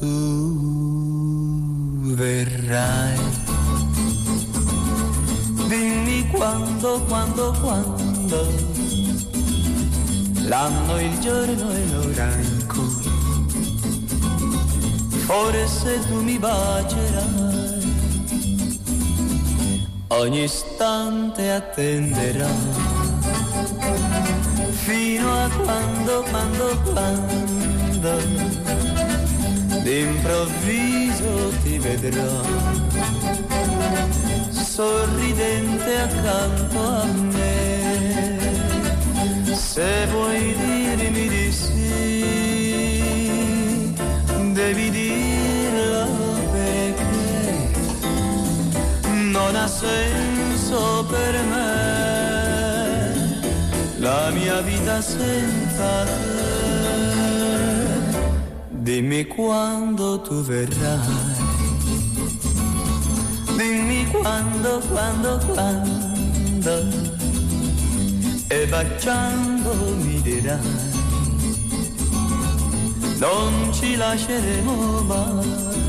tu verrai. Dimmi quando, quando, quando. L'anno, il giorno e l'ora in cui forse tu mi bacerai. Ogni istante attenderai fino a quando, quando, quando d'improvviso ti vedrò sorridente accanto a me. Se vuoi dirmi di sì, devi dirlo senso per me la mia vita senza te. Dimmi quando tu verrai. Dimmi quando, quando, quando. E baciando mi dirai. Non ci lasceremo mai.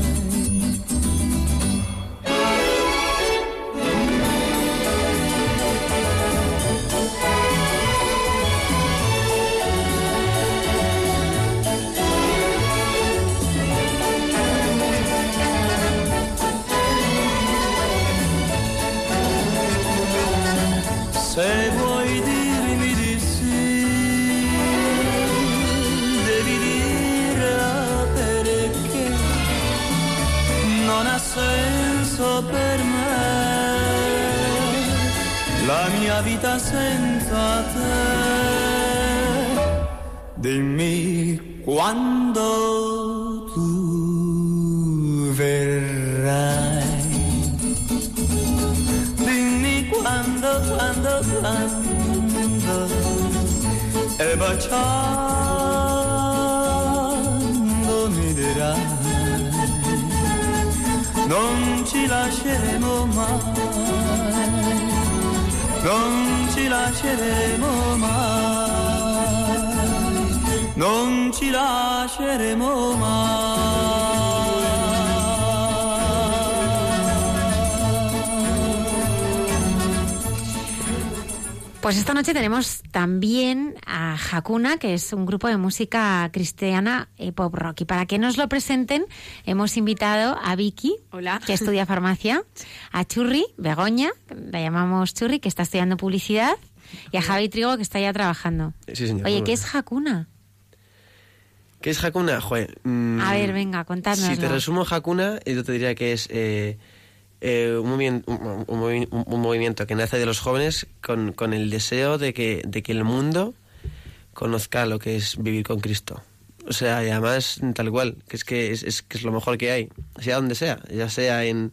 La mia vita senza te. Dimmi quando tu verrai. Dimmi quando, quando, quando E baciando mi dirai Non ci lasceremo mai Non ci lasceremo mai. Non ci lasceremo Pues esta noche tenemos también a Hakuna, que es un grupo de música cristiana y pop rock. Y para que nos lo presenten, hemos invitado a Vicky, Hola. que estudia farmacia, a Churri, Begoña, la llamamos Churri, que está estudiando publicidad, y a Javi Trigo, que está ya trabajando. Sí, señor. Oye, ¿qué es Hakuna? ¿Qué es Hakuna? Joder, mm, A ver, venga, contádnoslo. Si te resumo Hakuna, yo te diría que es eh, eh, un, un- un movimiento que nace de los jóvenes con, con el deseo de que, de que el mundo conozca lo que es vivir con Cristo. O sea, y además tal cual, que es que es, es- que es lo mejor que hay, sea donde sea, ya sea en,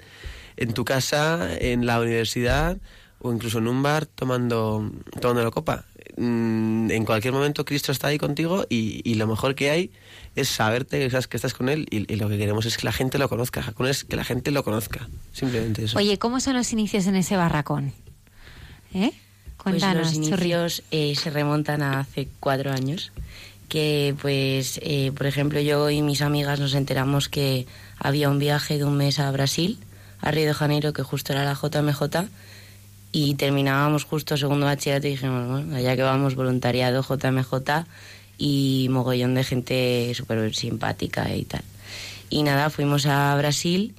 en tu casa, en la universidad o incluso en un bar tomando, tomando la copa. Mm, En cualquier momento Cristo está ahí contigo y, y lo mejor que hay es saberte que sabes que estás con Él y, y lo que queremos es que la gente lo conozca. Hakuna es que la gente lo conozca, simplemente eso. Oye, ¿cómo son los inicios en ese barracón? ¿Eh? Pues Cuéntanos, los Churri. inicios eh, se remontan a hace cuatro años, que pues, eh, por ejemplo, yo y mis amigas nos enteramos que había un viaje de un mes a Brasil, a Río de Janeiro, que justo era la JMJ, y terminábamos justo segundo bachillerato y dijimos, bueno, allá que vamos, voluntariado, JMJ, y mogollón de gente súper simpática y tal. Y nada, fuimos a Brasil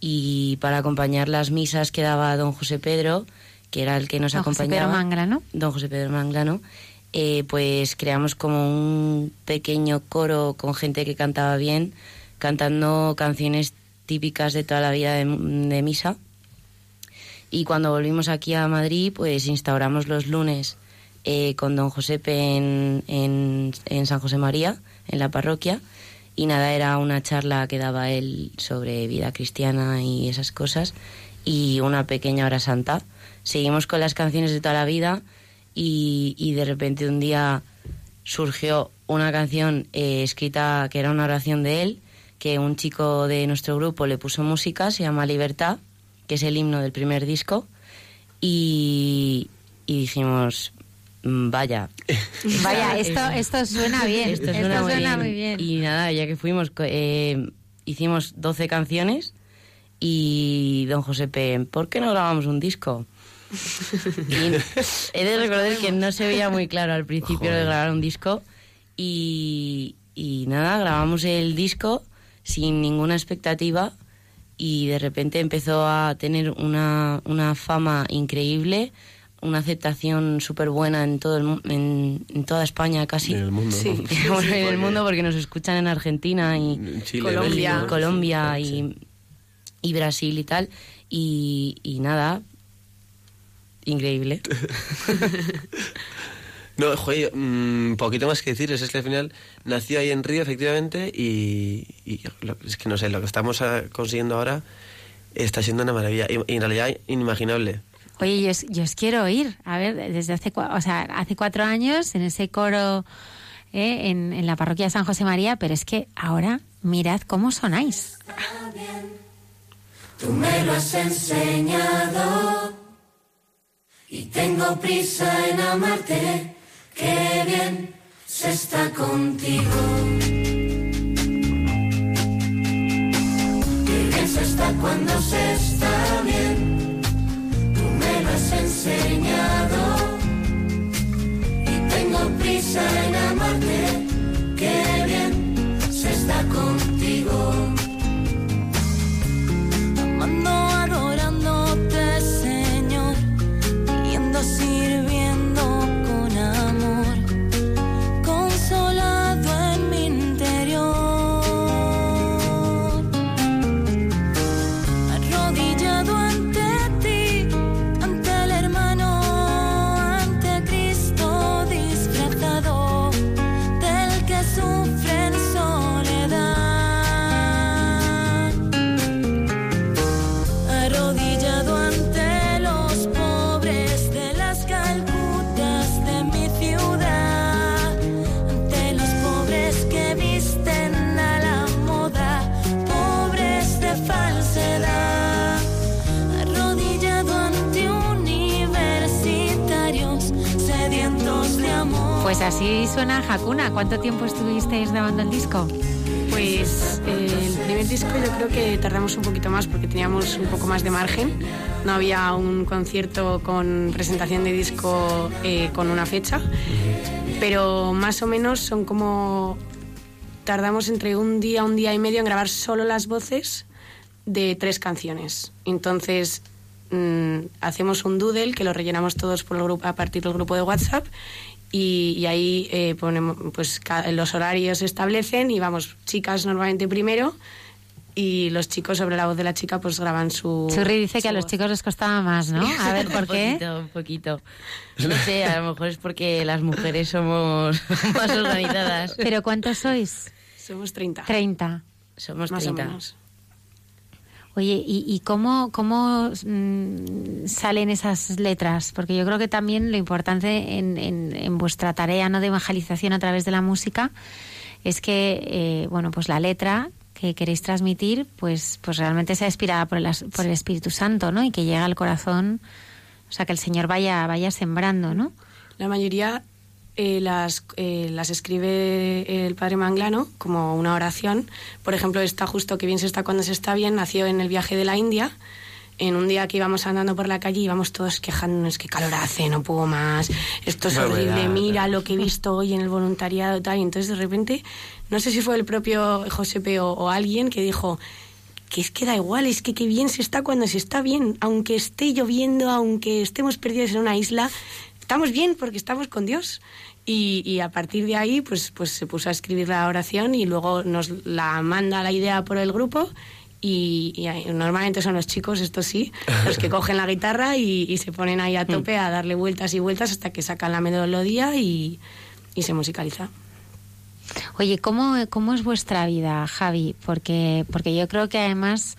y para acompañar las misas que daba don José Pedro, que era el que nos Don José acompañaba. Pedro Manglano. Don José Pedro Manglano, eh, pues creamos como un pequeño coro con gente que cantaba bien, cantando canciones típicas de toda la vida de, de misa. Y cuando volvimos aquí a Madrid, pues instauramos los lunes eh, con don Josepe en, en, San José María, en la parroquia. Y nada, era una charla que daba él sobre vida cristiana y esas cosas. Y una pequeña hora santa. Seguimos con las canciones de toda la vida y, y de repente un día surgió una canción eh, escrita que era una oración de él, que un chico de nuestro grupo le puso música, se llama Libertad, que es el himno del primer disco, y, y dijimos, "Mm, vaya. *laughs* Vaya, esto, esto suena bien. Esto suena, muy, muy bien. bien. Y nada, ya que fuimos, eh, hicimos 12 canciones y don Josepe, ¿por qué no grabamos un disco? *laughs* Y he de recordar que no se veía muy claro al principio de grabar un disco y, y nada, grabamos el disco sin ninguna expectativa y de repente empezó a tener una, una fama increíble, una aceptación súper buena en, todo el, mu- en, en toda España casi. En el mundo. Sí. ¿no? *laughs* Bueno, en el mundo porque nos escuchan en Argentina y Chile, Colombia. Colombia sí, y, y Brasil y tal. Y, y nada, increíble. *laughs* No, joder, un poquito más que decir, es que al final nació ahí en Río, efectivamente, y, y lo- es que no sé, lo que estamos consiguiendo ahora está siendo una maravilla, y, y en realidad inimaginable. Oye, yo os, yo os quiero oír. A ver, desde hace, cua- o sea, hace cuatro años en ese coro eh, en, en la parroquia de San José María, pero es que ahora mirad cómo sonáis. Tú me lo has enseñado y tengo prisa en amarte. Qué bien se está contigo. Qué bien se está cuando se está bien. Tú me lo has enseñado y tengo prisa en así suena Hakuna. ¿Cuánto tiempo estuvisteis grabando el disco? Pues eh, el primer disco yo creo que tardamos un poquito más porque teníamos un poco más de margen. No había un concierto con presentación de disco eh, con una fecha, pero más o menos son como... Tardamos entre un día, un día y medio en grabar solo las voces de tres canciones. Entonces mm, hacemos un doodle que lo rellenamos todos por el grupo, a partir del grupo de WhatsApp y, y ahí eh, ponemos pues los horarios se establecen y vamos chicas normalmente primero y los chicos sobre la voz de la chica pues graban su... Churri dice su que a los voz. chicos les costaba más, ¿no? A ver, ¿por *laughs* qué? Un poquito, un poquito. No sé, a lo mejor es porque las mujeres somos *laughs* más organizadas. ¿Pero cuántos sois? Somos 30. 30. Somos más o 30. menos. Oye, ¿y, y cómo, cómo mm, salen esas letras? Porque yo creo que también lo importante en, en- en vuestra tarea ¿no? de evangelización a través de la música es que, eh, bueno, pues la letra que queréis transmitir, pues, pues realmente sea inspirada por el, por el Espíritu Santo, ¿no? Y que llegue al corazón, o sea, que el Señor vaya, vaya sembrando, ¿no? La mayoría eh, las, eh, las escribe el padre Manglano como una oración. Por ejemplo, esta justo que bien se está cuando se está bien, nació en el viaje de la India. En un día que íbamos andando por la calle íbamos todos quejándonos que calor hace, no puedo más, esto es horrible, mira lo que he visto hoy en el voluntariado tal. Y entonces de repente, no sé si fue el propio Josepe o, o alguien que dijo, que es que da igual, es que qué bien se está cuando se está bien, aunque esté lloviendo, aunque estemos perdidos en una isla, estamos bien porque estamos con Dios. Y, y a partir de ahí, pues, pues se puso a escribir la oración y luego nos la manda la idea por el grupo. Y, normalmente son los chicos, esto sí, *laughs* los que cogen la guitarra y, y se ponen ahí a tope a darle vueltas y vueltas hasta que sacan la melodía y, y se musicaliza. Oye, ¿cómo, ¿cómo es vuestra vida, Javi? Porque, porque yo creo que además,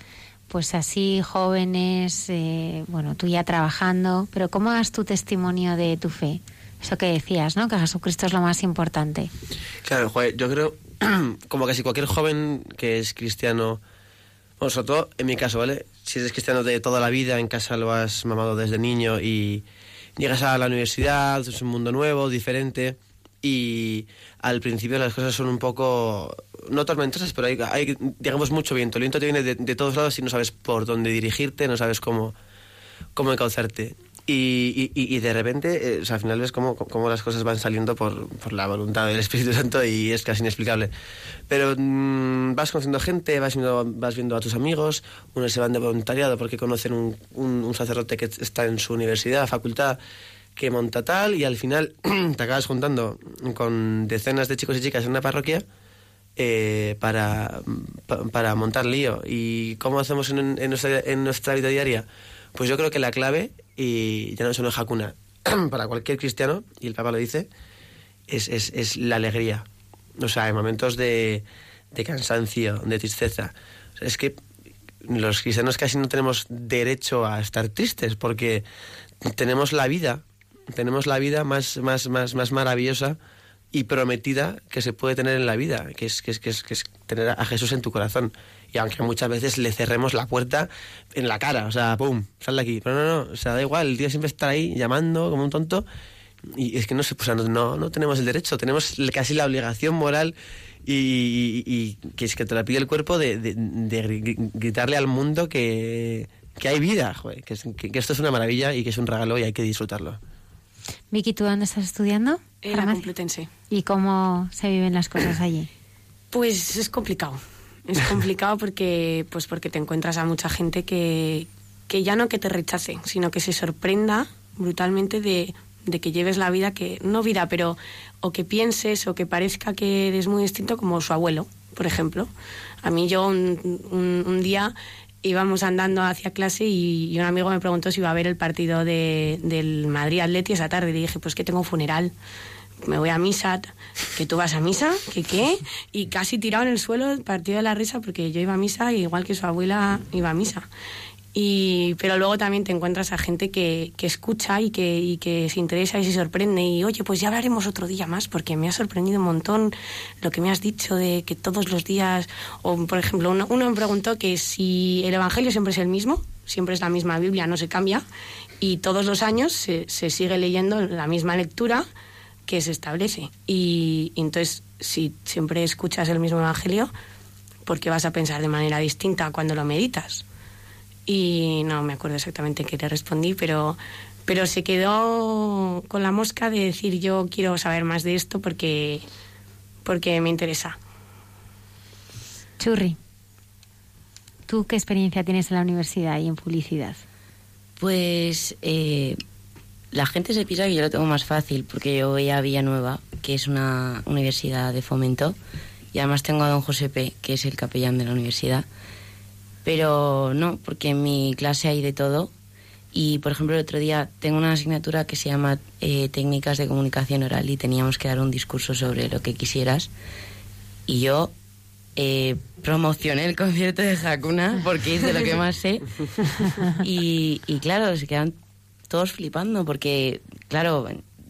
pues así jóvenes, eh, bueno, tú ya trabajando, pero ¿cómo das tu testimonio de tu fe? Eso que decías, ¿no? Que Jesucristo es lo más importante. Claro, yo creo, *clears throat* como casi cualquier joven que es cristiano, sobre todo en mi caso, ¿vale? Si eres cristiano de toda la vida, en casa lo has mamado desde niño y llegas a la universidad, es un mundo nuevo, diferente, y al principio las cosas son un poco, no tormentosas, pero hay, digamos, mucho viento. El viento te viene de, todos lados y no sabes por dónde dirigirte, no sabes cómo, cómo encauzarte. Y, y- y- y de repente, eh, o sea, al final ves cómo, cómo las cosas van saliendo por, por la voluntad del Espíritu *laughs* Santo y es casi inexplicable. Pero mm, vas conociendo gente, vas viendo, vas viendo a tus amigos, unos se van de voluntariado porque conocen un, un- un sacerdote que está en su universidad, facultad, que monta tal y al final *clears throat* te acabas juntando con decenas de chicos y chicas en una parroquia eh, para, pa- para montar lío. ¿Y cómo hacemos en, nuestra, en nuestra vida diaria? Pues yo creo que la clave, y ya no solo en Hakuna, *clears throat* para cualquier cristiano, y el Papa lo dice, es, es, es la alegría. O sea, en momentos de, de cansancio, de tristeza. Es que los cristianos casi no tenemos derecho a estar tristes porque tenemos la vida, tenemos la vida más, más, más, más maravillosa y prometida que se puede tener en la vida, que es, que es, que es, que es tener a Jesús en tu corazón. Y aunque muchas veces le cerremos la puerta en la cara, o sea, ¡pum! Sal de aquí. Pero no, no, o sea, da igual, el tío siempre está ahí llamando como un tonto. Y es que no sé, pues, no, no, tenemos el derecho, tenemos casi la obligación moral y, que es que te la pide el cuerpo de, de- de gri- gritarle al mundo que, que hay vida, que esto es una maravilla y que es un regalo y hay que disfrutarlo. Vicky, ¿tú dónde estás estudiando? En la. Complutense. ¿Y cómo se viven las cosas allí? Pues es complicado. Es *laughs* complicado porque, pues porque te encuentras a mucha gente que, que ya no que te rechace, sino que se sorprenda brutalmente de, de que lleves la vida que, no vida, pero o que pienses o que parezca que eres muy distinto como su abuelo, por ejemplo. A mí yo un, un- un día íbamos andando hacia clase y, y un amigo me preguntó si iba a ver el partido de, del Madrid Atleti esa tarde. Y dije, pues que tengo un funeral. Me voy a misa, que tú vas a misa, que qué, y casi tirado en el suelo, partido de la risa, porque yo iba a misa igual que su abuela iba a misa. Y, pero luego también te encuentras a gente que, que escucha y que, y que se interesa y se sorprende. Y oye, pues ya hablaremos otro día más, porque me ha sorprendido un montón lo que me has dicho de que todos los días, o por ejemplo, uno, uno me preguntó que si el Evangelio siempre es el mismo, siempre es la misma Biblia, no se cambia, y todos los años se, se sigue leyendo la misma lectura que se establece. Y, y entonces, si siempre escuchas el mismo Evangelio, ¿por qué vas a pensar de manera distinta cuando lo meditas? Y no me acuerdo exactamente qué le respondí, pero, pero se quedó con la mosca de decir yo quiero saber más de esto porque, porque me interesa. Churri, ¿tú qué experiencia tienes en la universidad y en publicidad? Pues eh, la gente se piensa que yo lo tengo más fácil porque yo voy a Villanueva, que es una universidad de fomento, y además tengo a don José P., que es el capellán de la universidad. Pero no, porque en mi clase hay de todo. Y, por ejemplo, el otro día tengo una asignatura que se llama eh, Técnicas de Comunicación Oral y teníamos que dar un discurso sobre lo que quisieras. Y yo eh, promocioné el concierto de Hakuna porque es de lo que más sé. *laughs* Y, y claro, se quedan todos flipando porque, claro,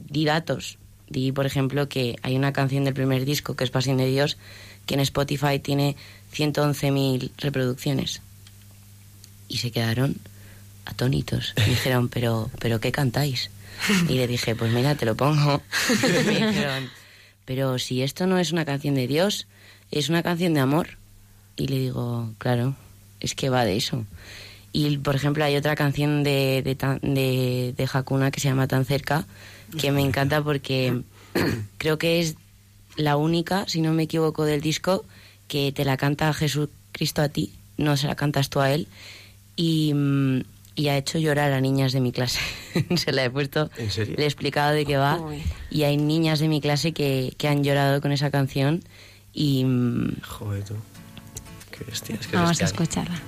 di datos. Di, por ejemplo, que hay una canción del primer disco que es Pasión de Dios que en Spotify tiene 111.000 reproducciones. Y se quedaron atónitos. Y *laughs* dijeron, pero, pero ¿qué cantáis? Y le dije, pues mira, te lo pongo. *laughs* Y me dijeron, pero si esto no es una canción de Dios, es una canción de amor. Y le digo, claro, es que va de eso. Y, por ejemplo, hay otra canción de, de, de, de Hakuna que se llama Tan cerca, que me encanta porque creo que es la única, si no me equivoco, del disco que te la canta Jesucristo a ti, no se la cantas tú a él. Y, mm, y ha hecho llorar a niñas de mi clase. *laughs* se la he puesto, ¿En serio? le he explicado de qué va. Uy. Y hay niñas de mi clase que, que han llorado con esa canción. Y mm, Joder, tú. Qué bestia, es que Vamos a escucharla.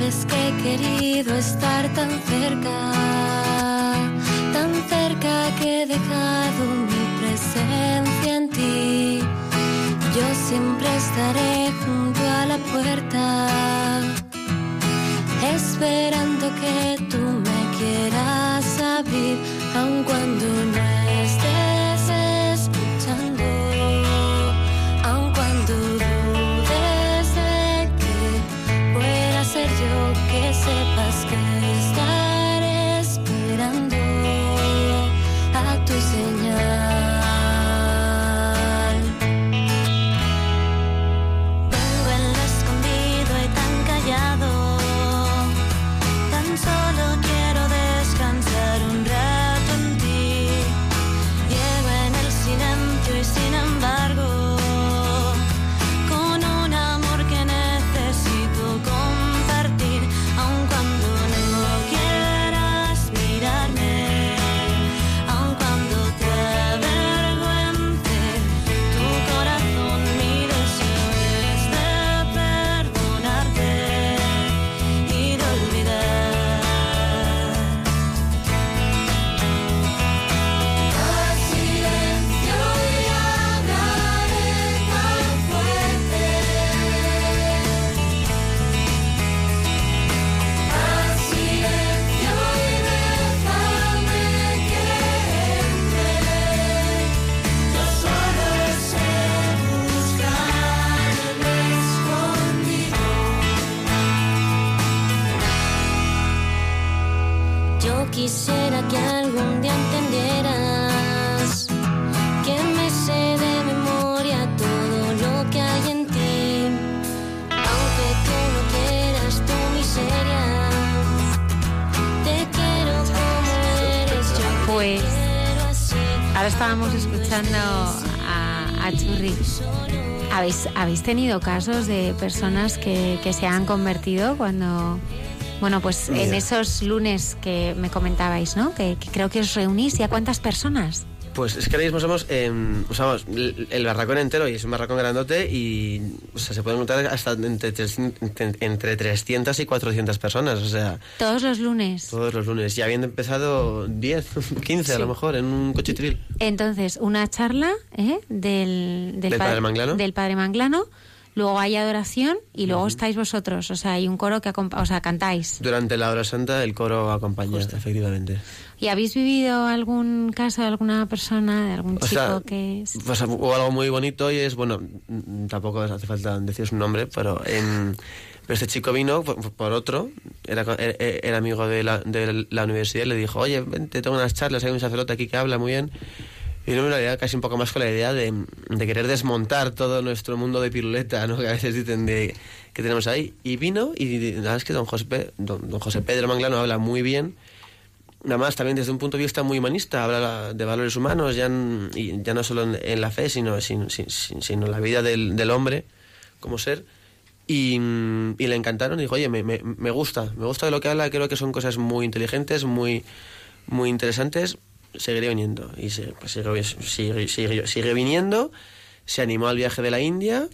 Ves que he querido estar tan cerca, tan cerca que he dejado mi presencia en ti. Yo siempre estaré junto a la puerta, esperando que tú me quieras abrir, aun cuando no estábamos escuchando a, a Churri. ¿Habéis, ¿Habéis tenido casos de personas que, que se han convertido cuando... Bueno, pues en esos lunes que me comentabais, ¿no? Que, que creo que os reunís. ¿Y a cuántas personas? Pues es que ahora mismo somos, eh, usamos el barracón entero y es un barracón grandote y o sea, se pueden montar hasta entre, 300 entre- entre 300 y 400 personas, o sea, Todos los lunes. todos los lunes. Y habiendo empezado 10, 15 *laughs* a lo mejor en un cochitril. Entonces, una charla ¿eh? del, ¿Del Padre Manglano? Del Padre Manglano. Luego hay adoración y luego estáis vosotros. O sea, hay un coro que o sea, cantáis. Durante la hora santa el coro acompaña, efectivamente. ¿Y habéis vivido algún caso de alguna persona, de algún O chico sea, que es... pues, hubo algo muy bonito y es, bueno, tampoco hace falta decir su nombre, pero, em, pero este chico vino por, por otro, era, era, era amigo de la, de la universidad y le dijo, oye, vente, tengo unas charlas, hay un sacerdote aquí que habla muy bien. Y no me la idea casi un poco más con la idea de, de querer desmontar todo nuestro mundo de piruleta, ¿no? que a veces dicen de, que tenemos ahí. Y vino y la verdad es que don José, don, don José Pedro Manglano habla muy bien nada más también desde un punto de vista muy humanista, habla la- de valores humanos, ya, n- y ya no solo en, en la fe, sino, sin- sin- sin- sino en la vida del, del hombre como ser. Y, y le encantaron y dijo, oye, me, me, me gusta, me gusta de lo que habla, creo que son cosas muy inteligentes, muy, muy interesantes, seguiré viniendo. Y se, pues, sigue viniendo, se animó al viaje de la India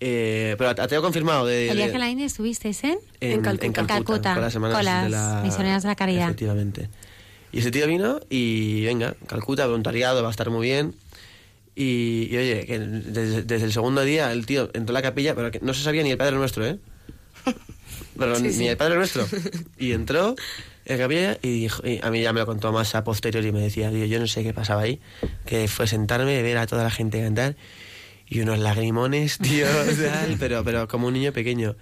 Eh, pero te tengo confirmado. De, El viaje de- a la India estuvisteis en... en, En Calcuta. en Calcuta, con las semanas con las de la... misioneras de la caridad. Efectivamente. Y ese tío vino y venga, Calcuta, voluntariado, va a estar muy bien. Y, y, oye, que desde, desde el segundo día el tío entró a la capilla, pero que no se sabía ni el Padre Nuestro, ¿eh? *laughs* Pero ni el Padre Nuestro. Y entró en la capilla y, dijo, y a mí ya me lo contó más a posteriori y me decía, tío, yo no sé qué pasaba ahí, que fue sentarme, ver a toda la gente cantar y unos lagrimones, *laughs* tío, tal, pero, pero como un niño pequeño.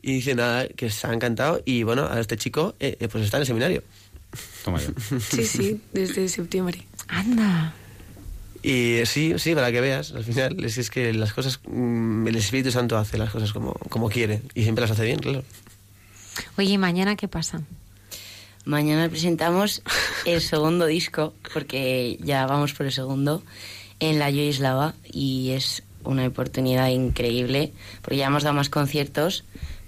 Y dice nada, que se han encantado y bueno, a este chico eh, eh, pues está en el seminario. Toma ya. *laughs* Sí, sí, desde septiembre. Anda. Y sí, sí, para que veas, al final es, es que las cosas, mm, el Espíritu Santo hace las cosas como, como quiere y siempre las hace bien, claro. Oye, ¿y mañana qué pasa? Mañana presentamos el segundo disco, porque ya vamos por el segundo, en la Yoislava y es una oportunidad increíble, porque ya hemos dado más conciertos,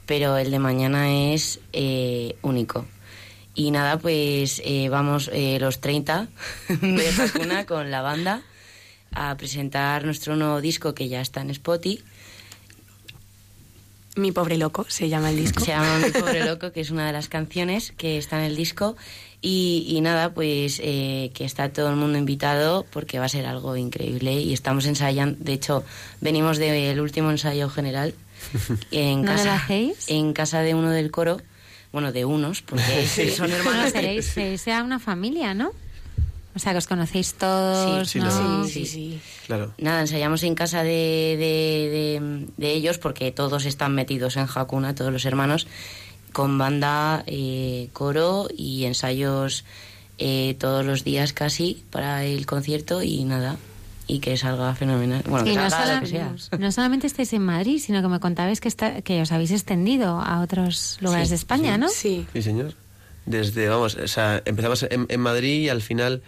pero el de mañana es eh, único. Y nada, pues eh, vamos eh, los 30 *laughs* de Hakuna con la banda a presentar nuestro nuevo disco que ya está en Spotify. Mi pobre loco se llama el disco. Se llama Mi Pobre Loco, que es una de las canciones que está en el disco. Y, y nada, pues eh, que está todo el mundo invitado porque va a ser algo increíble. Y estamos ensayando, de hecho, venimos del último ensayo general *laughs* en ¿Dónde casa, lo hacéis? en casa de uno del coro. Bueno, de unos, porque *laughs* son Bueno, hermanos. seréis, seréis ya una familia, ¿no? O sea, que os conocéis todos, Sí, ¿no? no. Sí, sí, sí. Claro. Nada, ensayamos en casa de, de, de- de ellos porque todos están metidos en Hakuna, todos los hermanos, con banda, eh, coro y ensayos eh, todos los días casi para el concierto y nada, y que salga fenomenal. Bueno, que no, salga lo que sea. no solamente estáis en Madrid, sino que me contabais que, está, que os habéis extendido a otros lugares Sí, de España, ¿no? Sí. Sí, señor. Desde, vamos, o sea, empezamos en, en Madrid y al final,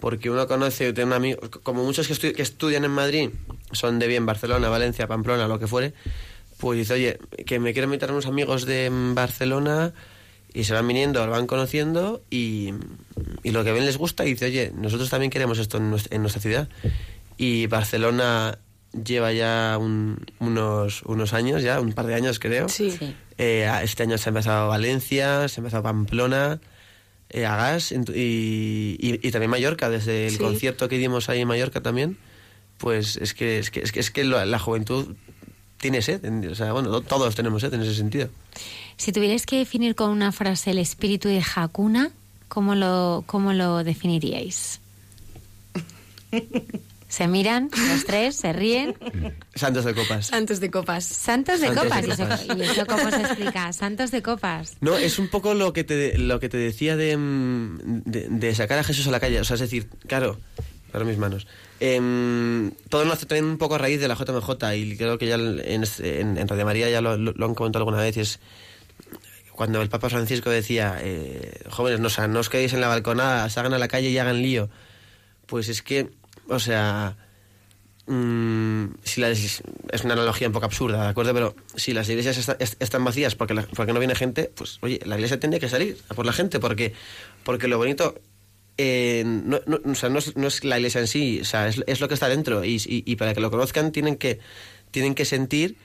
porque uno conoce, tiene un amigo, como muchos que, estu- que estudian en Madrid, son de bien Barcelona, Valencia, Pamplona, lo que fuere, pues dice, oye, que me quiero invitar a unos amigos de mm, Barcelona y se van viniendo, lo van conociendo y, y lo que ven les gusta y dice, oye, nosotros también queremos esto en nuestra, en nuestra ciudad. Y Barcelona lleva ya un- unos, unos años, ya un par de años creo. Sí. Sí. Eh, este año se ha empezado Valencia, se ha empezado Pamplona, eh, Agas y, y- y también Mallorca, desde el Sí. concierto que dimos ahí en Mallorca también, pues es que es que, es que, es que la juventud tiene sed, en- o sea, bueno, to- todos tenemos sed en ese sentido. Si tuvierais que definir con una frase el espíritu de Hakuna, ¿cómo lo, cómo lo definiríais? *laughs* Se miran los tres, se ríen. Santos de copas. Santos de copas. Santos de Santos de copas. ¿Y eso, copas. ¿Y eso cómo se explica? Santos de copas. No, es un poco lo que te, lo que te decía de, mm, de, de sacar a Jesús a la calle. O sea, es decir, claro, para mis manos. Em, todo lo hace también un poco a raíz de la JMJ y creo que ya en, Radio María ya lo, han comentado alguna vez. es cuando el Papa Francisco decía, eh, jóvenes, no, sea, no os quedéis en la balconada, salgan a la calle y hagan lío. Pues es que, o sea, mm, las, es una analogía un poco absurda, ¿de acuerdo? Pero si las iglesias están vacías porque, la- porque no viene gente, pues oye, la iglesia tiene que salir por la gente porque, porque lo bonito eh, no, no- o sea, no, es, no es la iglesia en sí, o sea, es, es lo que está dentro y, y- y para que lo conozcan tienen que, tienen que sentir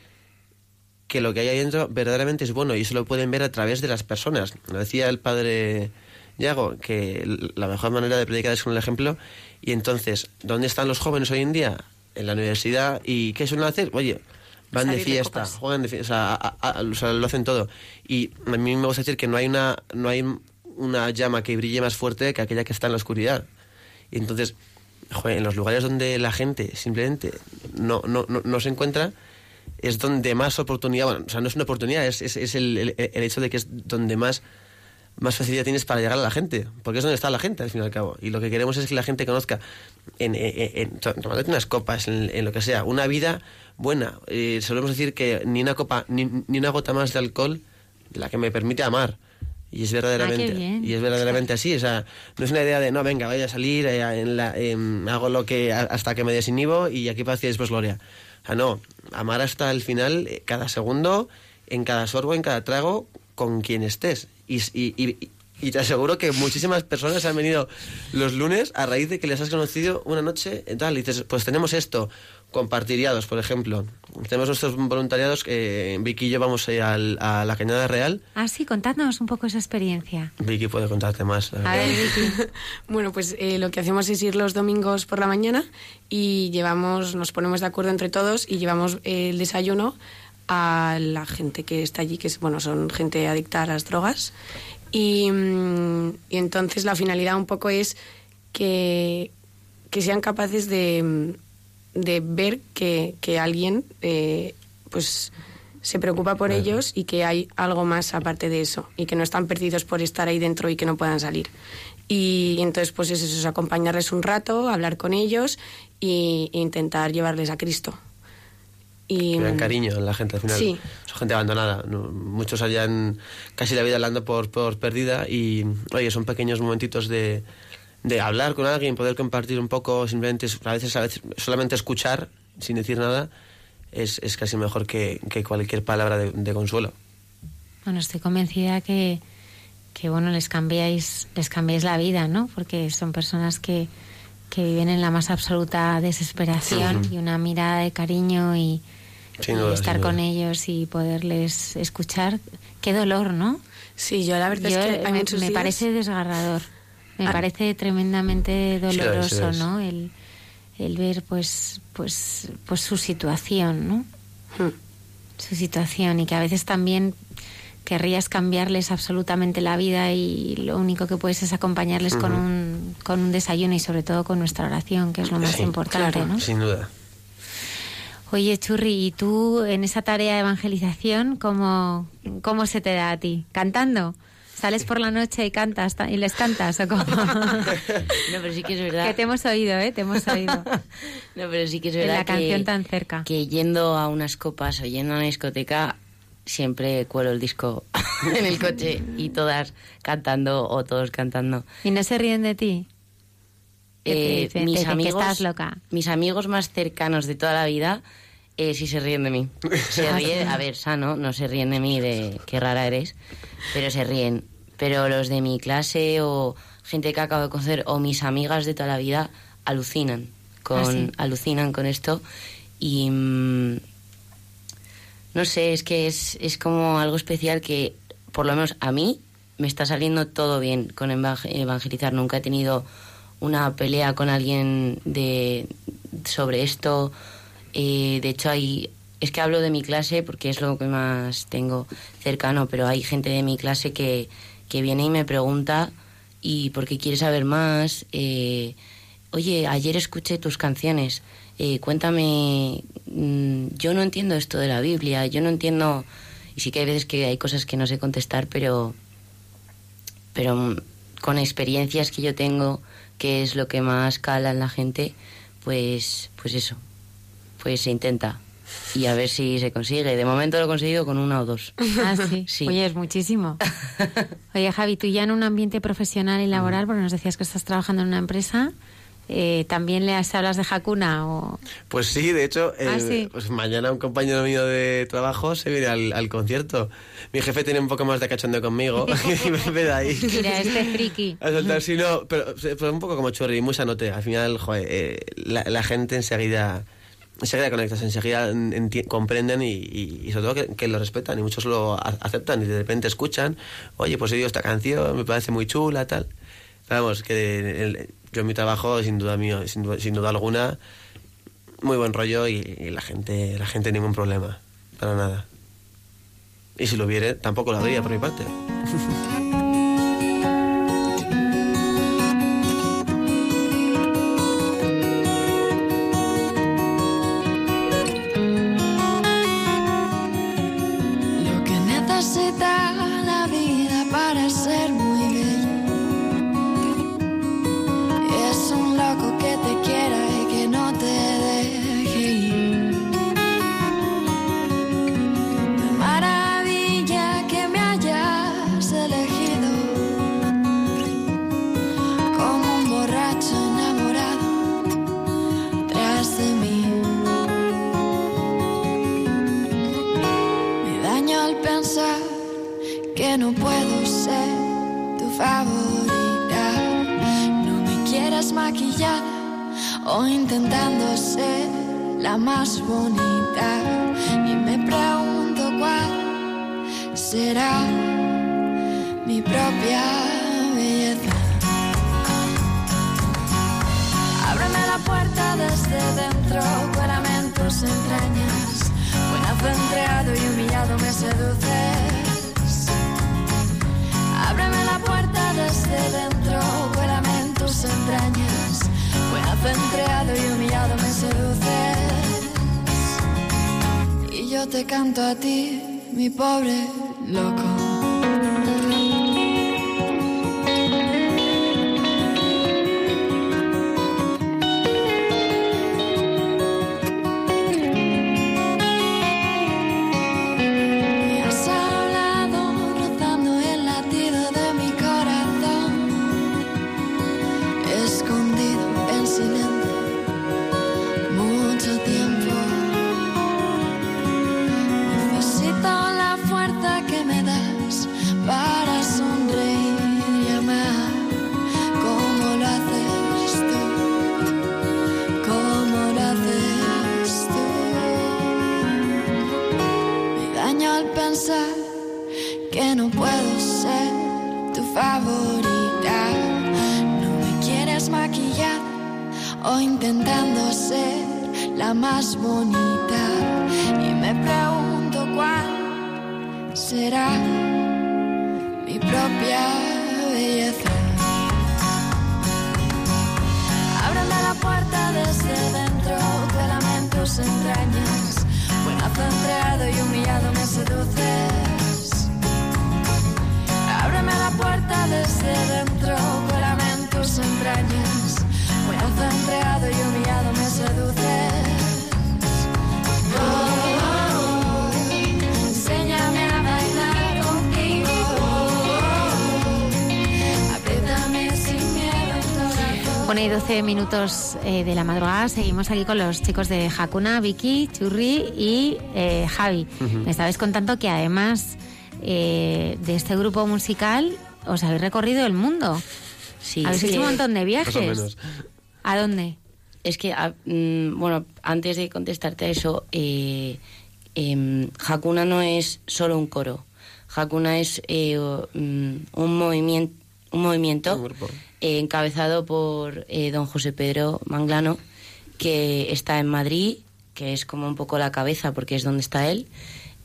que lo que hay ahí dentro verdaderamente es bueno y eso lo pueden ver a través de las personas. Lo decía el padre Yago, que la mejor manera de predicar es con el ejemplo. Y entonces, ¿dónde están los jóvenes hoy en día? En la universidad. ¿Y qué suelen hacer? Oye, van de de fiesta, copas. juegan de fiesta, o sea, a- a- o sea, lo hacen todo. Y a mí me gusta decir que no hay una, no hay una llama que brille más fuerte que aquella que está en la oscuridad. Y entonces, en los lugares donde la gente simplemente no, no, no, no se encuentra, es donde más oportunidad, bueno, o sea, no es una oportunidad, es, es, el, el- hecho de que es donde más, más facilidad tienes para llegar a la gente, porque es donde está la gente, al fin y al cabo. Y lo que queremos es que la gente conozca, en, en, unas copas, en, en lo que sea, una vida buena. Eh, solemos decir que ni una copa, ni, ni una gota más de alcohol, la que me permite amar. Y es verdaderamente, Ah, y es verdaderamente así. O sea, no es una idea de, no, venga, voy a salir, eh, en la- em, hago lo que hasta que me desinhibo y aquí paz y después gloria. O sea, no, amar hasta el final, eh, cada segundo, en cada sorbo, en cada trago, con quien estés. Y, y- y- Y te aseguro que muchísimas personas han venido los lunes a raíz de que les has conocido una noche y tal. Y dices, pues tenemos esto, compartiriados, por ejemplo. Tenemos nuestros voluntariados, que Vicky y yo vamos a ir al- a la Cañada Real. Ah, sí, contadnos un poco esa experiencia. Vicky puede contarte más. la A ver, Vicky. *laughs* Bueno, pues eh, lo que hacemos es ir los domingos por la mañana y llevamos, nos ponemos de acuerdo entre todos y llevamos eh, el desayuno a la gente que está allí, que es, bueno, son gente adicta a las drogas. Y, mm, y entonces la finalidad un poco es que, que sean capaces de, de ver que, que alguien eh, pues se preocupa por ellos y que hay algo más aparte de eso y que no están perdidos por estar ahí dentro y que no puedan salir. Y entonces pues es eso, es acompañarles un rato, hablar con ellos y, e intentar llevarles a Cristo. Y, Que vean cariño en la gente al final. Sí. Son gente abandonada. Muchos hayan casi la vida hablando por, por perdida y, oye, son pequeños momentitos de, de hablar con alguien, poder compartir un poco, simplemente, a veces, a veces solamente escuchar sin decir nada es, es casi mejor que, que cualquier palabra de, de consuelo. Bueno, estoy convencida que, que bueno, les cambiáis, les cambiáis la vida, ¿no? Porque son personas que, que viven en la más absoluta desesperación Ujú. y una mirada de cariño y, y duda, estar con ellos y poderles escuchar. Qué dolor, ¿no? Sí, yo la verdad Yo, es que hay me, me días- parece desgarrador. Me Ah. parece tremendamente sí doloroso. ¿no? El, el ver, pues, pues, pues su situación, ¿no? Hmm. su situación y que a veces también querrías cambiarles absolutamente la vida y lo único que puedes es acompañarles con, un, con un desayuno y sobre todo con nuestra oración, que es lo más Sí, importante, claro. ¿no? Sin duda. Oye, Churri, ¿y tú en esa tarea de evangelización cómo, cómo se te da a ti? ¿Cantando? ¿Sales por la noche y cantas ta- y les cantas o cómo? *laughs* No, pero sí que es verdad. que te hemos oído, ¿eh? Te hemos oído. *laughs* No, pero sí que es En verdad la canción que, tan cerca. que yendo a unas copas o yendo a una discoteca siempre cuelo el disco *laughs* en el coche y todas cantando o todos cantando. ¿Y no se ríen de ti? Eh, mis "Te- que amigos estás loca. mis amigos más cercanos de toda la vida eh, sí se ríen de mí. Se *laughs* ríen a ver sano no se ríen de mí de qué rara eres pero se ríen. Pero los de mi clase o gente que acabo de conocer o mis amigas de toda la vida alucinan con Ah, sí. alucinan con esto y mm, no sé es que es, es como algo especial que por lo menos a mí me está saliendo todo bien con evang- evangelizar. Nunca he tenido una pelea con alguien de sobre esto Eh, de hecho hay es que hablo de mi clase porque es lo que más tengo cercano pero hay gente de mi clase que, que viene y me pregunta y porque quiere saber más eh, oye ayer escuché tus canciones eh, cuéntame mm, yo no entiendo esto de la Biblia yo no entiendo y sí que hay veces que hay cosas que no sé contestar pero pero con experiencias que yo tengo, que es lo que más cala en la gente, pues, pues eso, pues se intenta. Y a ver si se consigue. De momento lo he conseguido con una o dos. Ah, sí. *laughs* Sí. Oye, es muchísimo. *laughs* Oye, Javi, tú ya en un ambiente profesional y laboral, porque nos decías que estás trabajando en una empresa, eh, ¿también le has- hablas de Hakuna o...? Pues sí, de hecho, Ah, eh, sí. pues mañana un compañero mío de trabajo se viene al, al concierto. Mi jefe tiene un poco más de cachondeo conmigo *laughs* y me ve de ahí. Mira, este friki. A soltar, sí, no, pero, pero un poco como chorri, muy sanote. Al final, joder, eh, la, la gente enseguida, enseguida conectas, enseguida comprenden y, sobre todo que, lo respetan y muchos lo aceptan y de repente escuchan, oye, pues he oído esta canción, me parece muy chula, tal. Vamos, que yo mi trabajo, sin duda mío, sin duda, sin duda alguna, muy buen rollo y, la gente, la gente ningún problema, para nada. Y si lo hubiere, tampoco lo habría por mi parte. *laughs* intentando la más bonita. Y me pregunto cuál será mi propia belleza. Ábreme la puerta desde dentro, cuélame en tus entrañas. Buenazo entreado y humillado me seduces. Ábreme la puerta desde dentro, cuélame en tus entrañas. Buenazo entreado yo te canto a ti, mi pobre loco. Minutos eh, de la madrugada seguimos aquí con los chicos de Hakuna, Vicky, Churri y eh, Javi. Me estabais contando que además eh, de este grupo musical os habéis recorrido el mundo. Sí, habéis hecho que- un montón de viajes. Más o menos. ¿A dónde? Es que, ah, mm, bueno, antes de contestarte a eso, eh, em, Hakuna no es solo un coro. Hakuna es eh, o- mm, un, movimiento un movimiento Un grupo. Eh, encabezado por eh, don José Pedro Manglano, que está en Madrid, que es como un poco la cabeza porque es donde está él.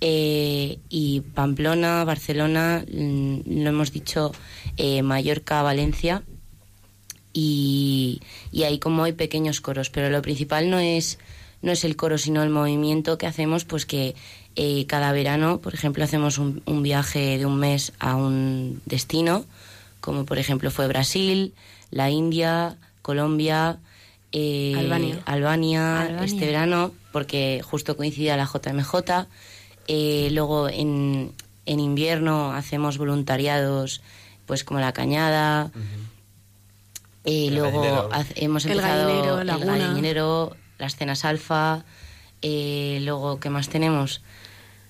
Eh, y Pamplona, Barcelona, mm, lo hemos dicho, eh, Mallorca, Valencia y, y ahí como hay pequeños coros, pero lo principal no es no es el coro, sino el movimiento que hacemos, pues que eh, cada verano, por ejemplo, hacemos un, un viaje de un mes a un destino, como por ejemplo fue Brasil, la India, Colombia, eh, Albania. Albania, Albania. este verano, porque justo coincide la JMJ. Eh, luego en, en invierno hacemos voluntariados, pues como la cañada. Eh, El luego hemos El empezado el gallinero, las cenas alfa. eh, luego, ¿qué más tenemos?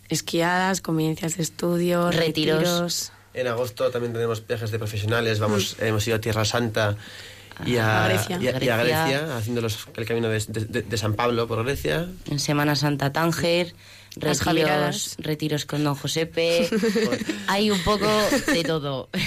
Esquiadas, convivencias de estudio, Retiros. retiros. En agosto también tenemos viajes de profesionales. Vamos, hemos ido a Tierra Santa y a, A Grecia. y a- y a Grecia. Grecia, haciendo los- el camino de, de- de San Pablo por Grecia. En Semana Santa Tánger, retiros, retiros con Don Josepe. *laughs* Hay un poco de todo. *laughs*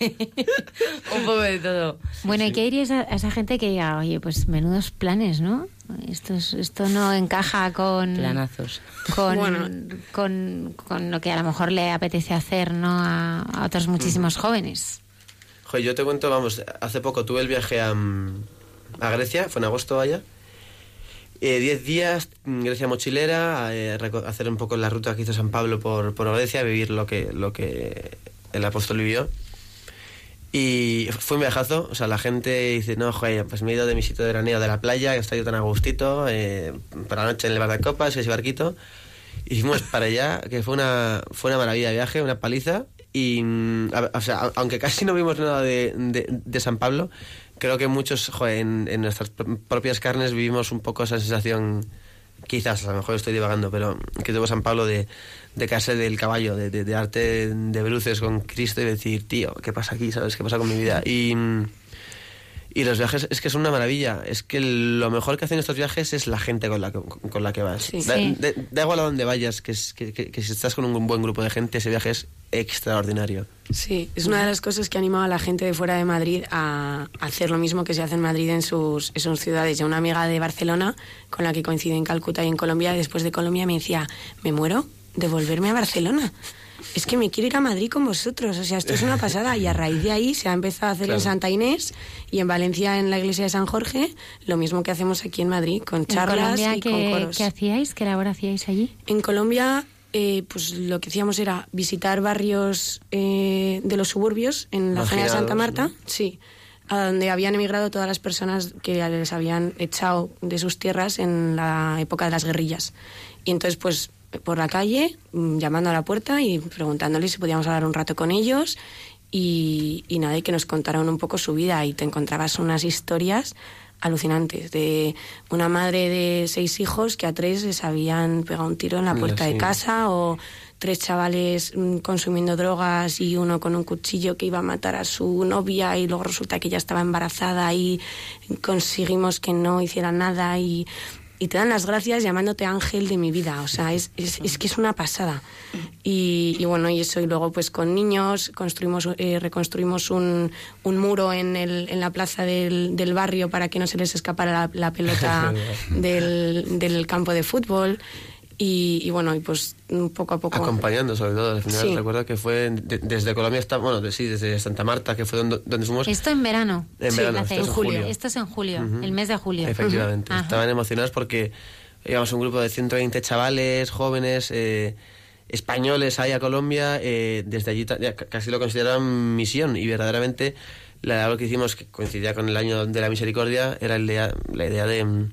*laughs* un poco de todo. Bueno, ¿y qué dirías a, a esa gente que diga, oye, pues menudos planes, ¿no? Esto, es- esto no encaja con, Planazos. con, Bueno. con, con lo que a lo mejor le apetece hacer ¿no? a, a otros muchísimos jóvenes. Joder, yo te cuento, vamos, hace poco tuve el viaje a, mm, a Grecia, fue en agosto vaya. Eh, diez días, mm, Grecia mochilera, eh, hacer un poco la ruta que hizo San Pablo por, por Grecia, vivir lo que, lo que el apóstol vivió. Y fue un viajazo, o sea, la gente dice, no, joder, pues me he ido de mi sitio de veraneo de la playa, que está yo tan a gustito, eh, para la noche en el bar de copas, ese barquito. Y fuimos *laughs* para allá, que fue una, fue una maravilla de viaje, una paliza. Y, mm, a- o sea, aunque casi no vimos nada de, de- de San Pablo, creo que muchos, joder, en, en nuestras pr- propias carnes vivimos un poco esa sensación quizás, a lo mejor estoy divagando, pero que tuvo San Pablo de, de caerse del caballo, de, de, de arte de bruces con Cristo y decir, tío, ¿qué pasa aquí? ¿Sabes qué pasa con mi vida? Y, y los viajes es que es una maravilla. Es que lo mejor que hacen estos viajes es la gente con la que, con la que vas. Sí. Da, Sí. da- da igual a donde vayas, que, es- que, que- que si estás con un buen grupo de gente, ese viaje es extraordinario. Sí, es una de las cosas que ha animado a la gente de fuera de Madrid a hacer lo mismo que se hace en Madrid en sus, en sus ciudades. Ya una amiga de Barcelona, con la que coincide en Calcuta y en Colombia, después de Colombia me decía, me muero de volverme a Barcelona. Es que me quiero ir a Madrid con vosotros, o sea, esto es una pasada. Y a raíz de ahí se ha empezado a hacer Claro. en Santa Inés y en Valencia, en la iglesia de San Jorge, lo mismo que hacemos aquí en Madrid, con ¿En charlas Colombia y con coros. qué hacíais? ¿Qué labor hacíais allí? En Colombia, eh, pues lo que hacíamos era visitar barrios eh, de los suburbios en la zona de Santa Marta, sí, a donde habían emigrado todas las personas que les habían echado de sus tierras en la época de las guerrillas. Y entonces, pues por la calle, mm, llamando a la puerta y preguntándoles si podíamos hablar un rato con ellos y, y nada, y que nos contaran un poco su vida. Y te encontrabas unas historias alucinantes de una madre de seis hijos que a tres les habían pegado un tiro en la puerta de casa o tres chavales mm, consumiendo drogas y uno con un cuchillo que iba a matar a su novia y luego resulta que ella estaba embarazada y conseguimos que no hiciera nada y, y te dan las gracias llamándote ángel de mi vida. O sea, es, es, es que es una pasada. Y, y bueno, y eso, y luego pues con niños construimos, eh, reconstruimos un, un muro en, el, en la plaza del, del barrio para que no se les escapara la, la pelota *laughs* del, del campo de fútbol. Y, y bueno, y pues mm, poco a poco. Acompañando, sobre todo. Al final, Sí. recuerdo que fue de- desde Colombia hasta, bueno, de- sí, desde Santa Marta, que fue donde, donde fuimos. Esto en verano. En Sí, verano, esto en julio. Esto es en julio, el mes de julio. Efectivamente. Estaban emocionados porque íbamos un grupo de 120 chavales, jóvenes, eh, españoles ahí a Colombia. eh, desde allí casi lo consideraban misión y verdaderamente la labor que hicimos, que coincidía con el año de la misericordia, era la idea de, mm,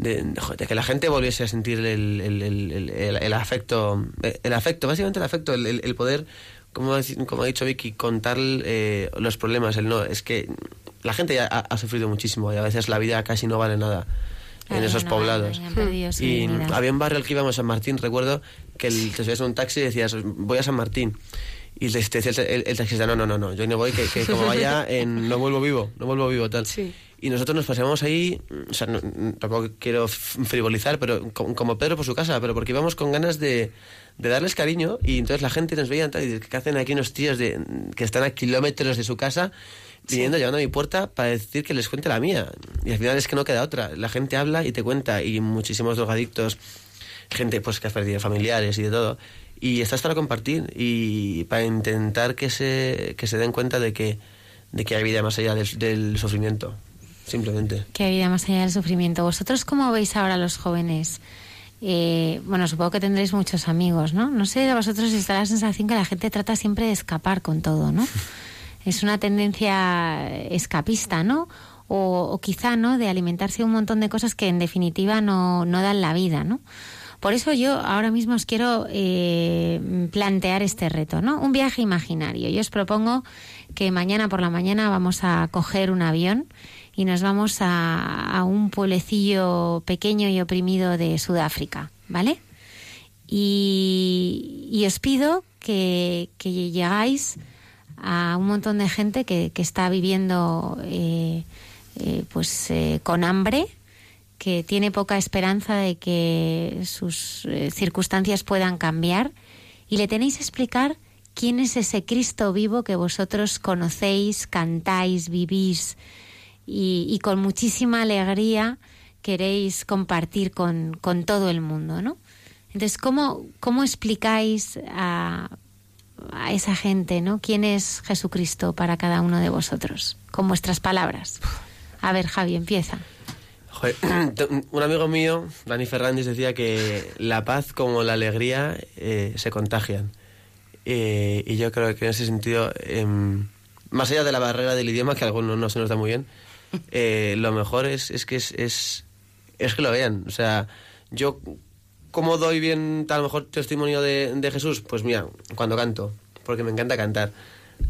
de, que la gente volviese a sentir el, el, el, afecto, eh, el afecto, básicamente el afecto, el, poder, como, ha dicho- como ha dicho Vicky, contar eh, los problemas, el no. Es que la gente ya ha, ha sufrido muchísimo y a veces la vida casi no vale nada en esos no poblados. y había un barrio al que íbamos, San Martín, recuerdo que el, te subías en un taxi y decías, voy a San Martín. Y te te decía el, el- el taxista, no, no, no, no, yo no voy, que, que como vaya, *laughs* en, no vuelvo vivo, no vuelvo vivo, tal. Sí. Y nosotros nos paseamos ahí, o sea, no- tampoco quiero frivolizar, pero como, Pedro por su casa, pero porque íbamos con ganas de, de darles cariño y entonces la gente nos veía y dice, ¿qué hacen aquí unos tíos de, que están a kilómetros de su casa viniendo, llevando a mi puerta para decir que les cuente la mía? Y al final es que no queda otra. La gente habla y te cuenta y muchísimos drogadictos, gente pues que ha perdido familiares y de todo. Y estás para compartir y para intentar que se, que se den cuenta de que, de que hay vida más allá del, del sufrimiento. Simplemente. Hay vida más allá del sufrimiento. ¿Vosotros cómo veis ahora a los jóvenes? Eh, bueno, supongo que tendréis muchos amigos, ¿no? No sé, a vosotros os da la sensación que la gente trata siempre de escapar con todo, ¿no? *laughs* Es una tendencia escapista, ¿no? O, o quizá, ¿no? De alimentarse un montón de cosas que en definitiva no, no dan la vida, ¿no? Por eso yo ahora mismo os quiero eh, plantear este reto, ¿no? Un viaje imaginario. Yo os propongo que mañana por la mañana vamos a coger un avión y nos vamos a, un pueblecillo pequeño y oprimido de Sudáfrica, ¿vale? Y, os pido que, llegáis a un montón de gente que, está viviendo eh, eh, pues eh, con hambre, que tiene poca esperanza de que sus circunstancias puedan cambiar y le tenéis que explicar quién es ese Cristo vivo que vosotros conocéis, cantáis, vivís y, y con muchísima alegría queréis compartir con, con todo el mundo, ¿no? Entonces, ¿cómo, cómo explicáis a, a esa gente, ¿no? ¿Quién es Jesucristo para cada uno de vosotros? Con vuestras palabras. A ver, Javi, empieza. *coughs* Un amigo mío, Dani Fernández, decía que la paz como la alegría eh, se contagian. Eh, y yo creo que en ese sentido, em, más allá de la barrera del idioma, que a algunos no se nos da muy bien, eh, lo mejor es, es que es, es, que lo vean. O sea, yo, ¿cómo doy bien, a lo mejor, testimonio de, Jesús? Pues mira, cuando canto, porque me encanta cantar.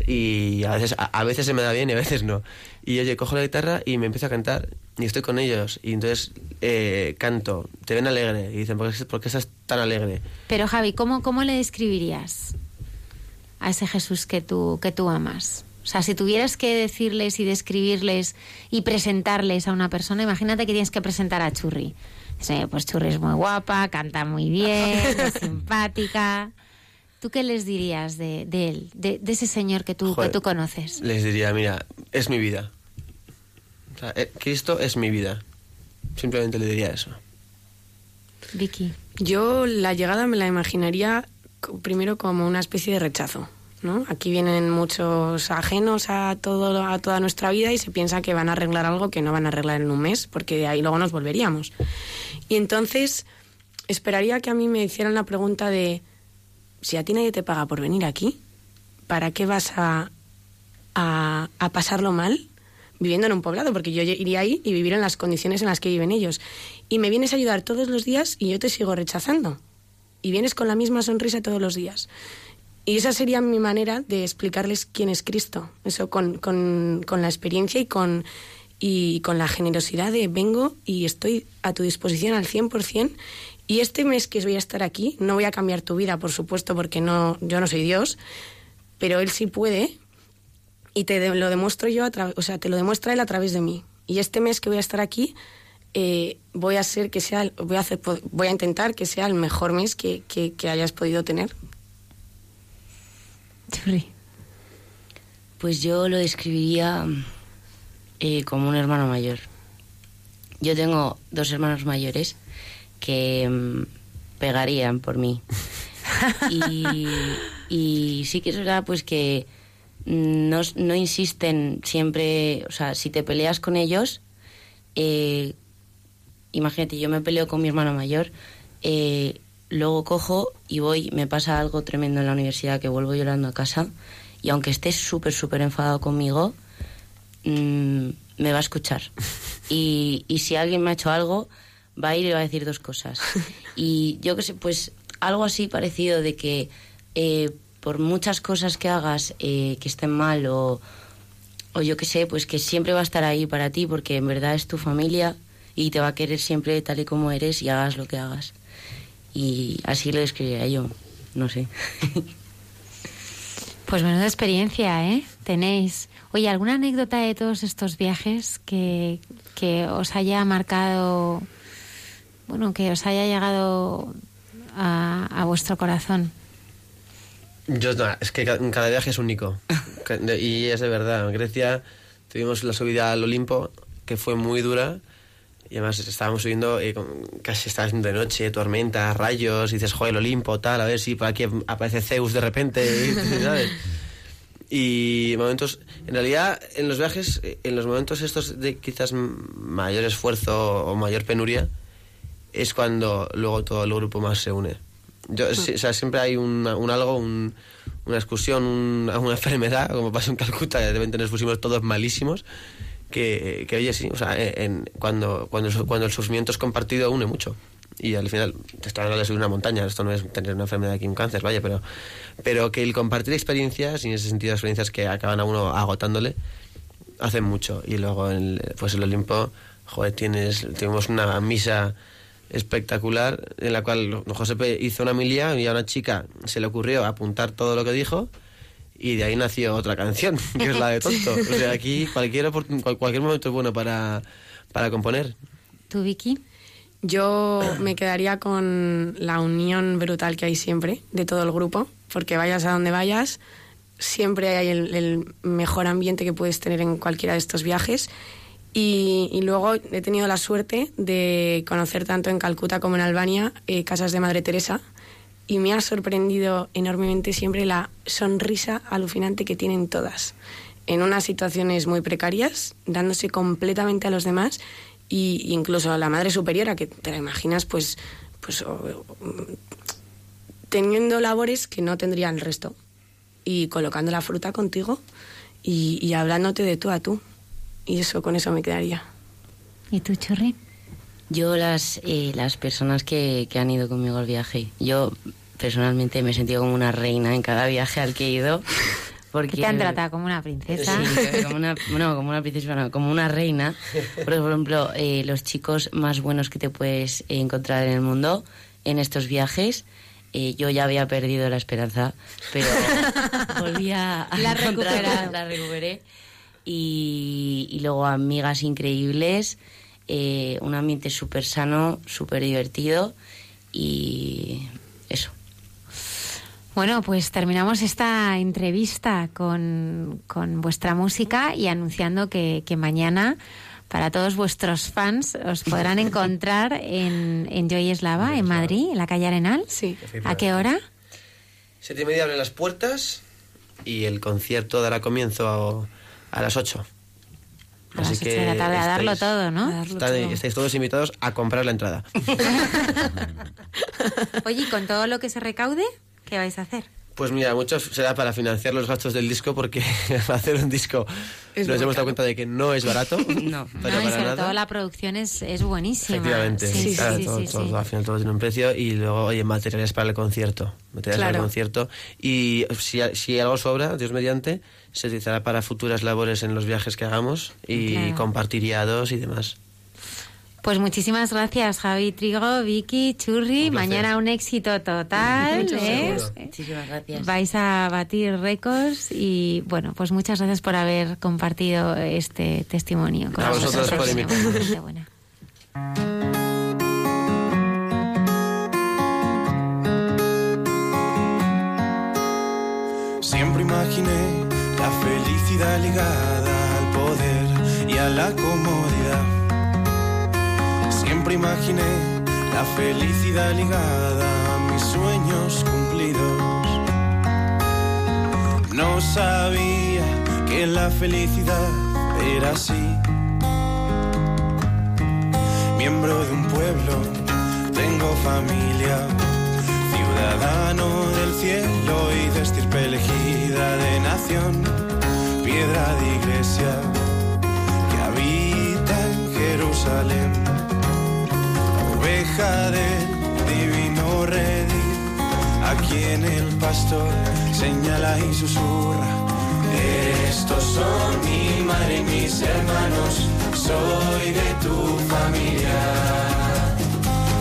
Y a veces, a, veces se me da bien y a veces no. Y oye, cojo la guitarra y me empiezo a cantar. y estoy con ellos y entonces eh, canto, te ven alegre y dicen, ¿por qué, por estás tan alegre? Pero Javi, ¿cómo, ¿cómo le describirías a ese Jesús que tú, que tú amas? O sea, si tuvieras que decirles y describirles y presentarles a una persona, imagínate que tienes que presentar a Churri. Dice, pues Churri es muy guapa, canta muy bien, *laughs* es simpática. ¿Tú qué les dirías de, de él, de, de ese señor que tú, Joder. que tú conoces? Les diría, mira, es mi vida. O sea, eh, Cristo es mi vida. Simplemente le diría eso. Vicky. Yo la llegada me la imaginaría primero como una especie de rechazo. Aquí vienen muchos ajenos a, todo, a toda nuestra vida y se piensa que van a arreglar algo que no van a arreglar en un mes, porque de ahí luego nos volveríamos. Y entonces esperaría que a mí me hicieran la pregunta de, si a ti nadie te paga por venir aquí, ¿para qué vas a, a, a pasarlo mal viviendo en un poblado? Porque yo iría ahí y vivir en las condiciones en las que viven ellos. Y me vienes a ayudar todos los días y yo te sigo rechazando. Y vienes con la misma sonrisa todos los días. Y esa sería mi manera de explicarles quién es Cristo. Eso con, con, con la experiencia y con, y con la generosidad de vengo y estoy a tu disposición al 100%. Y este mes que voy a estar aquí, no voy a cambiar tu vida, por supuesto, porque no, yo no soy Dios, pero Él sí puede y te lo demuestro yo, a o sea, te lo demuestra Él a través de mí. Y este mes que voy a estar aquí, eh, voy a hacer que sea, voy a hacer, voy a intentar que sea el mejor mes que, que hayas podido tener. Pues yo lo describiría eh, como un hermano mayor. Yo tengo dos hermanos mayores que mm, pegarían por mí. *laughs* Y, y sí que es verdad pues que no, no insisten siempre, o sea, si te peleas con ellos, eh, imagínate, yo me peleo con mi hermano mayor, eh, luego cojo y voy, me pasa algo tremendo en la universidad que vuelvo llorando a casa y aunque esté súper, súper enfadado conmigo, mm, me va a escuchar. *laughs* Y, y si alguien me ha hecho algo, va a ir y va a decir dos cosas. *laughs* Y yo que sé, pues algo así parecido de que eh, por muchas cosas que hagas eh, que estén mal o, o yo que sé, pues que siempre va a estar ahí para ti porque en verdad es tu familia y te va a querer siempre tal y como eres y hagas lo que hagas. Y así lo describiría yo, no sé. *laughs* Pues menuda experiencia, ¿eh? Tenéis. Oye, ¿alguna anécdota de todos estos viajes que, que os haya marcado, bueno, que os haya llegado a, a vuestro corazón? Yo, no, es que ca- cada viaje es único. *laughs* Y es de verdad. En Grecia tuvimos la subida al Olimpo, que fue muy dura. Y además estábamos subiendo, eh, con- casi estaba haciendo de noche, tormenta, rayos, y dices, joder, el Olimpo, tal, a ver si por aquí aparece Zeus de repente, ¿sabes? Y momentos, en realidad, en los viajes, eh, en los momentos estos de quizás mayor esfuerzo o mayor penuria, es cuando luego todo el grupo más se une. Yo, sí, o sea, siempre hay un, un algo, un- una excursión, un- una *laughs* enfermedad, como pasó en Calcuta, de repente nos pusimos todos malísimos, que, oye, sí, o sea, eh, en- cuando, cuando, cuando el sufrimiento es compartido une mucho. Y al final, te está hablando de subir una montaña, esto no es tener una enfermedad aquí, un cáncer, vaya, pero, pero que el compartir experiencias, y en ese sentido experiencias que acaban a uno agotándole, hacen mucho. Y luego, el, pues el Olimpo, joder, tienes, tuvimos una misa espectacular en la cual Josepe hizo una milia y a una chica se le ocurrió apuntar todo lo que dijo y de ahí nació otra canción, *laughs* que es la de Tonto. O sea, aquí cualquier, cualquier momento es bueno para, para componer. ¿Tú, Vicky? Yo me quedaría con la unión brutal que hay siempre de todo el grupo, porque vayas a donde vayas, siempre hay el, el mejor ambiente que puedes tener en cualquiera de estos viajes. Y, y luego he tenido la suerte de conocer tanto en Calcuta como en Albania eh, casas de Madre Teresa y me ha sorprendido enormemente siempre la sonrisa alucinante que tienen todas. En unas situaciones muy precarias, dándose completamente a los demás y incluso a la madre superiora que te la imaginas pues pues o- o- teniendo labores que no tendría el resto y colocando la fruta contigo y, y hablándote de tú a tú. Y eso con eso me quedaría. ¿Y tú, Churri? Yo las, eh, las personas que, que han ido conmigo al viaje, yo personalmente me he sentido como una reina en cada viaje al que he ido, Porque Que te han tratado como una princesa. Sí, como una, no, como una princesa, no, como una reina. Por ejemplo, eh, los chicos más buenos que te puedes encontrar en el mundo en estos viajes. eh, yo ya había perdido la esperanza, pero volví a, *laughs* La recuperado. la recuperé. Y, y luego amigas increíbles, eh, un ambiente súper sano, súper divertido y eso. Bueno, pues terminamos esta entrevista con, con vuestra música y anunciando que, que mañana para todos vuestros fans os podrán *laughs* encontrar en, en Joy Eslava, en Madrid, en la calle Arenal. Sí. ¿A qué hora? Siete y media abren las puertas y el concierto dará comienzo a, a las ocho. A las ocho de la tarde, a darlo todo, ¿no? A darlo está- todo. estáis todos invitados a comprar la entrada. *laughs* *laughs* Oye, ¿y con todo lo que se recaude, qué vais a hacer? Pues mira, mucho será para financiar los gastos del disco porque *laughs* hacer un disco Es nos hemos dado cuenta de que no es barato. *laughs* No. No, y sobre nada. todo la producción es, es buenísima. Efectivamente, Sí, sí, claro, sí, todo, sí, todo, sí. al final todo tiene un precio y luego, oye, materiales para el concierto, materiales para el Claro. concierto y si, si algo sobra, Dios mediante, se utilizará para futuras labores en los viajes que hagamos y Claro. compartir guiados y demás. Pues muchísimas gracias, Javi Trigo, Vicky, Churri. Mañana un éxito total. ¿eh? Muchísimas gracias. Vais a batir récords y bueno, pues muchas gracias por haber compartido este testimonio. con A vosotros por invitarnos. Siempre imaginé la felicidad ligada al poder y a la comodidad. Siempre imaginé la felicidad ligada a mis sueños cumplidos. No sabía que la felicidad era así. Miembro de un pueblo, tengo familia, ciudadano del cielo y de estirpe elegida de nación, piedra de iglesia que habita en Jerusalén, oveja del divino redil, a quien el pastor señala y susurra. Estos son mi madre y mis hermanos, soy de tu familia.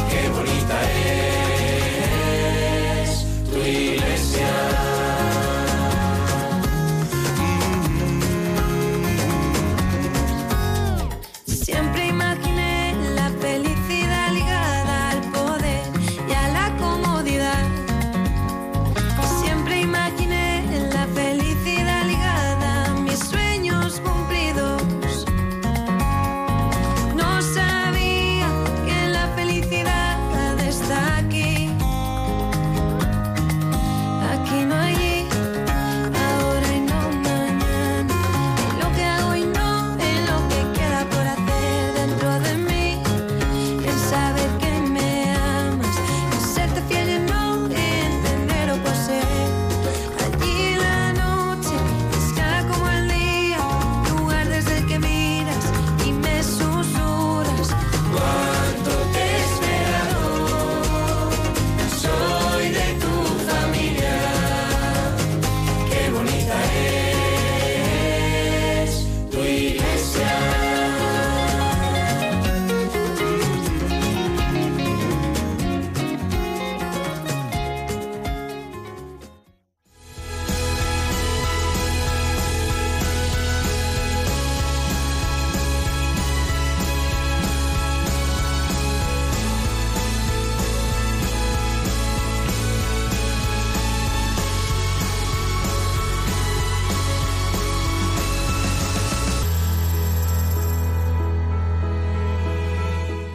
Qué bonita es tu iglesia.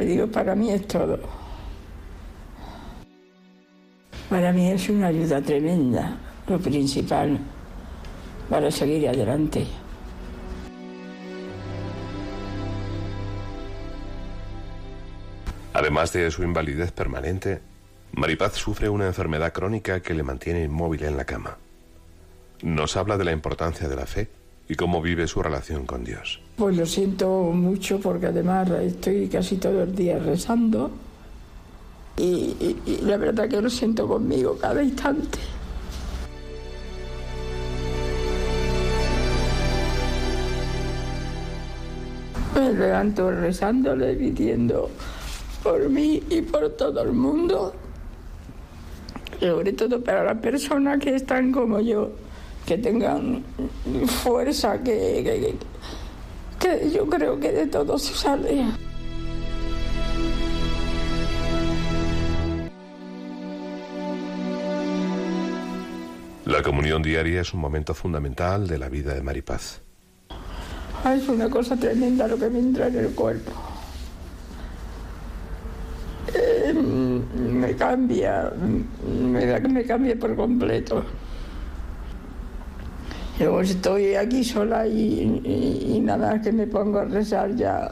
Yo digo, para mí es todo. Para mí es una ayuda tremenda, lo principal, para seguir adelante. Además de su invalidez permanente, Maripaz sufre una enfermedad crónica que le mantiene inmóvil en la cama. Nos habla de la importancia de la fe y cómo vive su relación con Dios. Pues lo siento mucho porque además estoy casi todo el día rezando y, la verdad que lo siento conmigo cada instante. Me levanto rezándole, pidiendo por mí y por todo el mundo, sobre todo para las personas que están como yo, que tengan fuerza, que- que yo creo que de todo se sale. La comunión diaria es un momento fundamental de la vida de Maripaz. Ah, Es una cosa tremenda lo que me entra en el cuerpo. Eh, me cambia, me da que me cambia por completo. Luego estoy aquí sola y, y- y nada que me pongo a rezar ya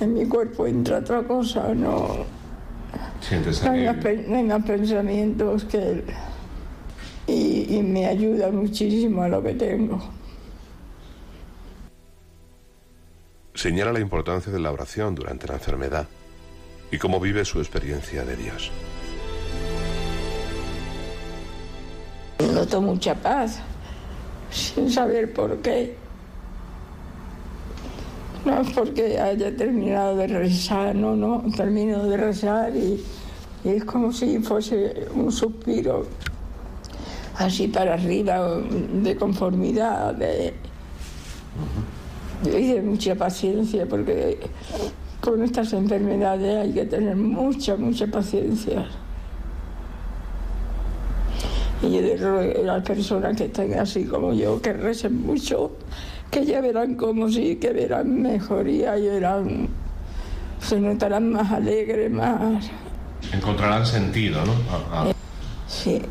en mi cuerpo entra otra cosa, no Sientes vengan pensamientos que y, y me ayuda muchísimo a lo que tengo. Señala la importancia de la oración durante la enfermedad y cómo vive su experiencia de Dios. Noto mucha paz, sin saber por qué. No es porque haya terminado de rezar, no, no, termino de rezar y, y es como si fuese un suspiro así para arriba, de conformidad, de, y de mucha paciencia, porque con estas enfermedades hay que tener mucha, mucha paciencia. Y ruego a las personas que estén así como yo, que recen mucho, que ya verán como sí, que verán mejoría y verán, se notarán más alegres, más... Encontrarán sentido, ¿no? Sí.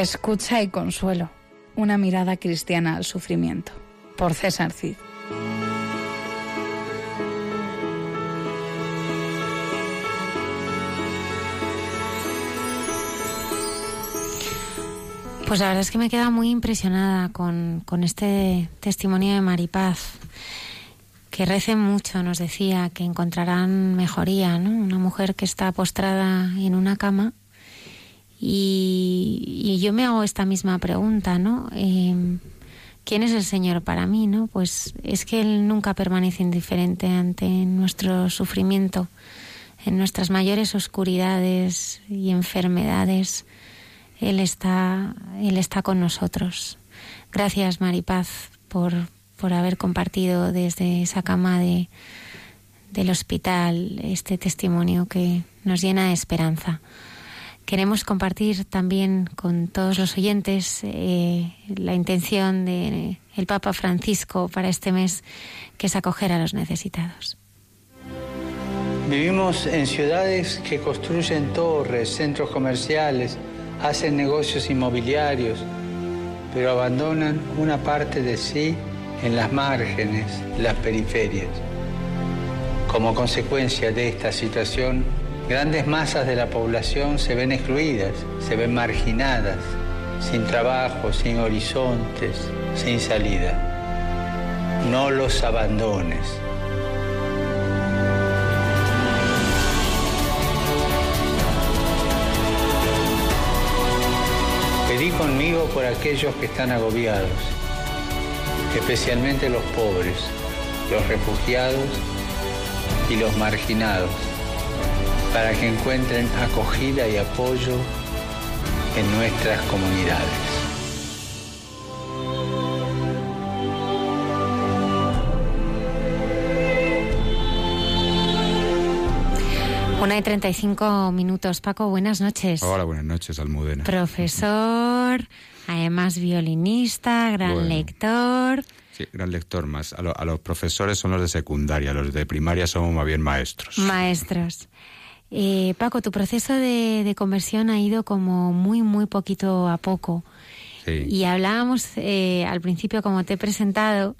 Escucha y consuelo. Una mirada cristiana al sufrimiento. Por César Cid. Pues la verdad es que me queda muy impresionada con, con este testimonio de Maripaz. Que recen mucho, nos decía, que encontrarán mejoría, ¿no? Una mujer que está postrada en una cama. Y, yo me hago esta misma pregunta, ¿no? Eh, ¿Quién es el Señor para mí, no? Pues es que Él nunca permanece indiferente ante nuestro sufrimiento, en nuestras mayores oscuridades y enfermedades. Él está, Él está con nosotros. Gracias, Maripaz, por, por haber compartido desde esa cama de, del hospital este testimonio que nos llena de esperanza. Queremos compartir también con todos los oyentes eh, la intención del el Papa Francisco para este mes, que es acoger a los necesitados. Vivimos en ciudades que construyen torres, centros comerciales, hacen negocios inmobiliarios, pero abandonan una parte de sí en las márgenes, las periferias. Como consecuencia de esta situación, grandes masas de la población se ven excluidas, se ven marginadas, sin trabajo, sin horizontes, sin salida. No los abandones. Pedí conmigo por aquellos que están agobiados, especialmente los pobres, los refugiados y los marginados, para que encuentren acogida y apoyo en nuestras comunidades. Una y 35 minutos. Paco, buenas noches. Hola, buenas noches, Almudena. Profesor, además violinista, gran Bueno. lector. Sí, gran lector más. A, lo- a los profesores son los de secundaria, los de primaria somos más bien maestros. Maestros. Eh, Paco, tu proceso de, de conversión ha ido como muy, muy poquito a poco. Sí. Y hablábamos eh, al principio, como te he presentado,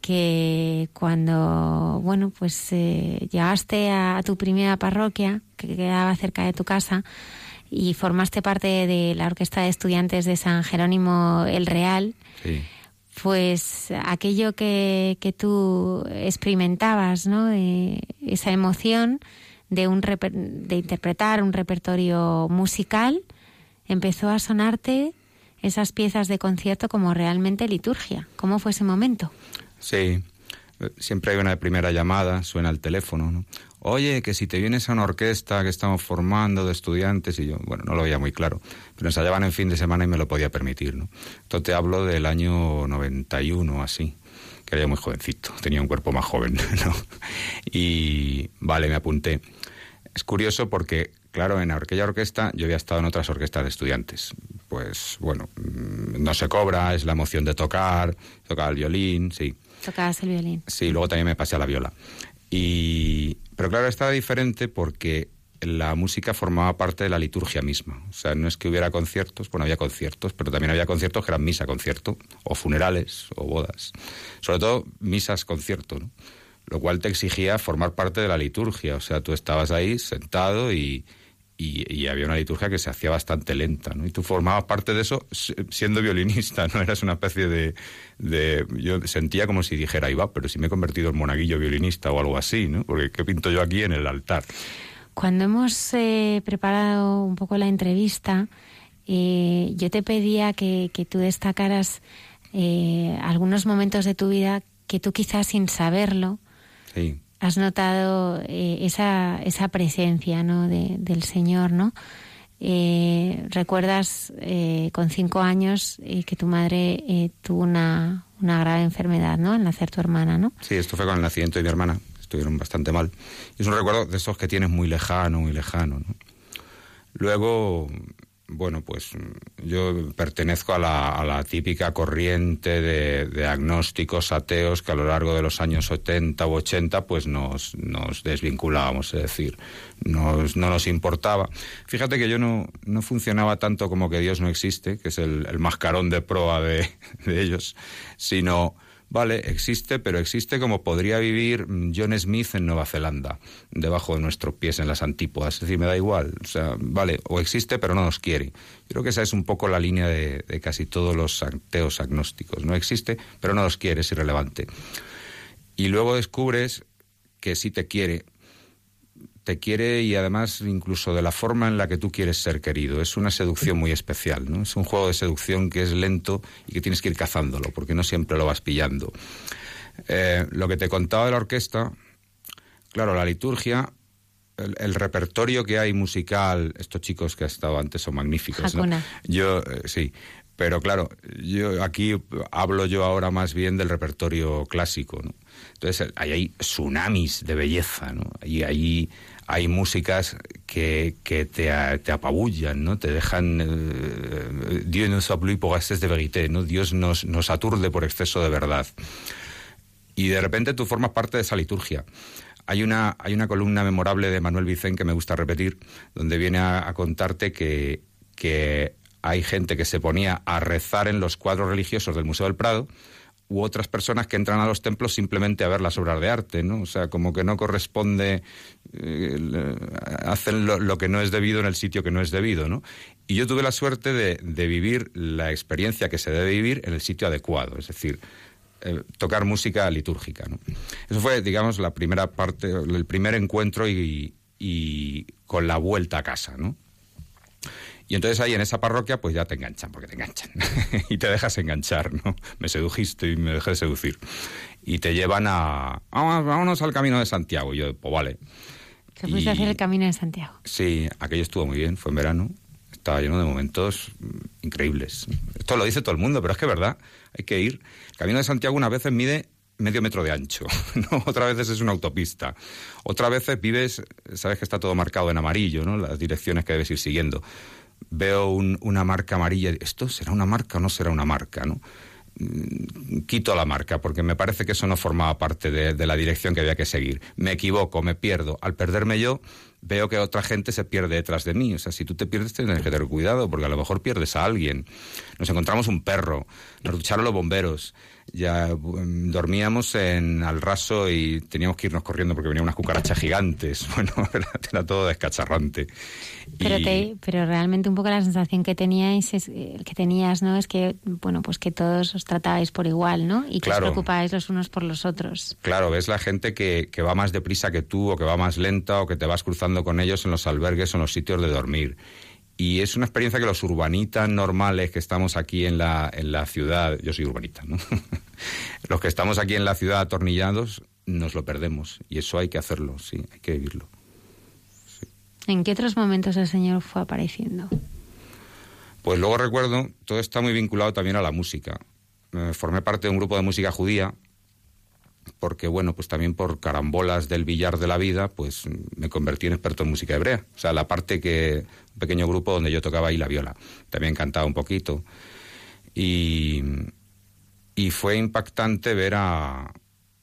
que cuando, bueno, pues eh, llegaste a, a tu primera parroquia, que quedaba cerca de tu casa, y formaste parte de la Orquesta de Estudiantes de San Jerónimo el Real, Sí. pues aquello que, que tú experimentabas, ¿no? De esa emoción de, un reper- de interpretar un repertorio musical, empezó a sonarte esas piezas de concierto como realmente liturgia. ¿Cómo fue ese momento? Sí, siempre hay una primera llamada, suena el teléfono, ¿no? Oye, que si te vienes a una orquesta que estamos formando de estudiantes, y yo, bueno, no lo veía muy claro, pero ensayaban en fin de semana y me lo podía permitir, ¿no? Entonces te hablo del año 91, así, que era yo muy jovencito, tenía un cuerpo más joven, *laughs* ¿no? Y vale, me apunté. Es curioso porque, claro, en aquella orquesta yo había estado en otras orquestas de estudiantes. Pues bueno, mm, no se cobra, es la emoción de tocar, tocar el violín, sí. Tocabas el violín. Sí, luego también me pasé a la viola. Y, pero claro, estaba diferente porque la música formaba parte de la liturgia misma. O sea, no es que hubiera conciertos, bueno, había conciertos, pero también había conciertos que eran misa, concierto, o funerales, o bodas. Sobre todo misas, concierto, ¿no? Lo cual te exigía formar parte de la liturgia. O sea, tú estabas ahí sentado y, había una liturgia que se hacía bastante lenta, ¿no? Y tú formabas parte de eso si- siendo violinista, ¿no? *laughs* Eras una especie de, de... Yo sentía como si dijera, ahí va, pero si me he convertido en monaguillo violinista o algo así, ¿no? Porque ¿qué pinto yo aquí en el altar? Cuando hemos eh, preparado un poco la entrevista, eh, yo te pedía que, que tú destacaras eh, algunos momentos de tu vida que tú quizás sin saberlo Sí. has notado eh, esa, esa presencia ¿no? de- del Señor, ¿no? Eh, Recuerdas eh, con cinco años que tu madre eh, tuvo una, una grave enfermedad, ¿no? Al nacer tu hermana, ¿no? Sí, esto fue con el nacimiento de mi hermana. Estuvieron bastante mal. Y es un recuerdo de esos que tienes muy lejano, muy lejano. ¿no? Luego, bueno, pues yo pertenezco a la, a la típica corriente de, de agnósticos ateos que a lo largo de los años 70 u 80 pues nos, nos desvinculábamos, es decir, nos- no nos importaba. Fíjate que yo no, no funcionaba tanto como que Dios no existe, que es el, el mascarón de proa de, *laughs* de ellos, sino Vale, existe, pero existe como podría vivir John Smith en Nueva Zelanda, debajo de nuestros pies en las antípodas. Es decir, me da igual. O sea, vale, o existe, pero no nos quiere. Creo que esa es un poco la línea de, de casi todos los ateos agnósticos. No existe, pero no nos quiere, es irrelevante. Y luego descubres que sí te quiere, te quiere y además incluso de la forma en la que tú quieres ser querido. Es una seducción muy especial, ¿no? Es un juego de seducción que es lento y que tienes que ir cazándolo, porque no siempre lo vas pillando. Eh, lo que te contaba de la orquesta, claro, la liturgia, el, el repertorio que hay musical, estos chicos que has estado antes son magníficos, ¿no? Yo, eh, sí. Pero claro, yo aquí hablo yo ahora más bien del repertorio clásico, ¿no? Entonces ahí hay tsunamis de belleza, ¿no? Y ahí hay músicas que, que te, te apabullan, ¿no? Te dejan... eh, Dios nos apluie pour excès de vérité, ¿no? Dios nos, nos aturde por exceso de verdad. Y de repente tú formas parte de esa liturgia. Hay una, hay una columna memorable de Manuel Vicen que me gusta repetir, donde viene a, a contarte que, que hay gente que se ponía a rezar en los cuadros religiosos del Museo del Prado u otras personas que entran a los templos simplemente a ver las obras de arte, ¿no? O sea, como que no corresponde, eh, hacen lo, que no es debido en el sitio que no es debido, ¿no? Y yo tuve la suerte de, vivir la experiencia que se debe vivir en el sitio adecuado, es decir, eh, tocar música litúrgica, ¿no? Eso fue, digamos, la primera parte, el primer encuentro y con la vuelta a casa, ¿no? Y entonces ahí en esa parroquia pues ya te enganchan, porque te enganchan. *laughs* y te dejas enganchar, ¿no? Me sedujiste y me dejé seducir. Y te llevan a... "Vamos- Vámonos al Camino de Santiago. Y yo, pues vale. Te fuiste Y- a hacer el camino de Santiago. Sí, aquello estuvo muy bien, fue en verano. Estaba lleno de momentos increíbles. Esto lo dice todo el mundo, pero es que es verdad, hay que ir. El Camino de Santiago unas veces mide medio metro de ancho, *laughs* ¿no? Otras veces es una autopista. Otras veces vives, sabes que está todo marcado en amarillo, ¿no? Las direcciones que debes ir siguiendo. Veo un- una marca amarilla ¿esto será una marca o no será una marca, no? Mm, Quito la marca porque me parece que eso no formaba parte de, de la dirección que había que seguir. Me equivoco, me pierdo. Al perderme yo, veo que otra gente se pierde detrás de mí. O sea, si tú te pierdes, tienes que tener cuidado porque a lo mejor pierdes a alguien. Nos encontramos un perro, nos ducharon los bomberos, ya mm, dormíamos en al raso y teníamos que irnos corriendo porque venían unas cucarachas gigantes. *laughs* Bueno, era, era todo descacharrante. Pero, Y- te, pero realmente un poco la sensación que teníais es, eh, que tenías, ¿no? Es que, bueno, pues que todos os tratabais por igual, ¿no? Y que Claro. os preocupabais los unos por los otros. Claro, ves la gente que, que va más deprisa que tú o que va más lenta o que te vas cruzando con ellos en los albergues o en los sitios de dormir. Y es una experiencia que los urbanitas normales que estamos aquí en la, en la ciudad, yo soy urbanita, ¿no? *laughs* los que estamos aquí en la ciudad atornillados nos lo perdemos y eso hay que hacerlo, sí, hay que vivirlo. ¿En qué otros momentos el Señor fue apareciendo? Pues luego recuerdo, todo está muy vinculado también a la música. Eh, formé parte de un grupo de música judía porque, bueno, pues también por carambolas del billar de la vida, pues me convertí en experto en música hebrea. O sea, la parte que, un pequeño grupo donde yo tocaba ahí la viola. También cantaba un poquito. Y, y fue impactante ver a,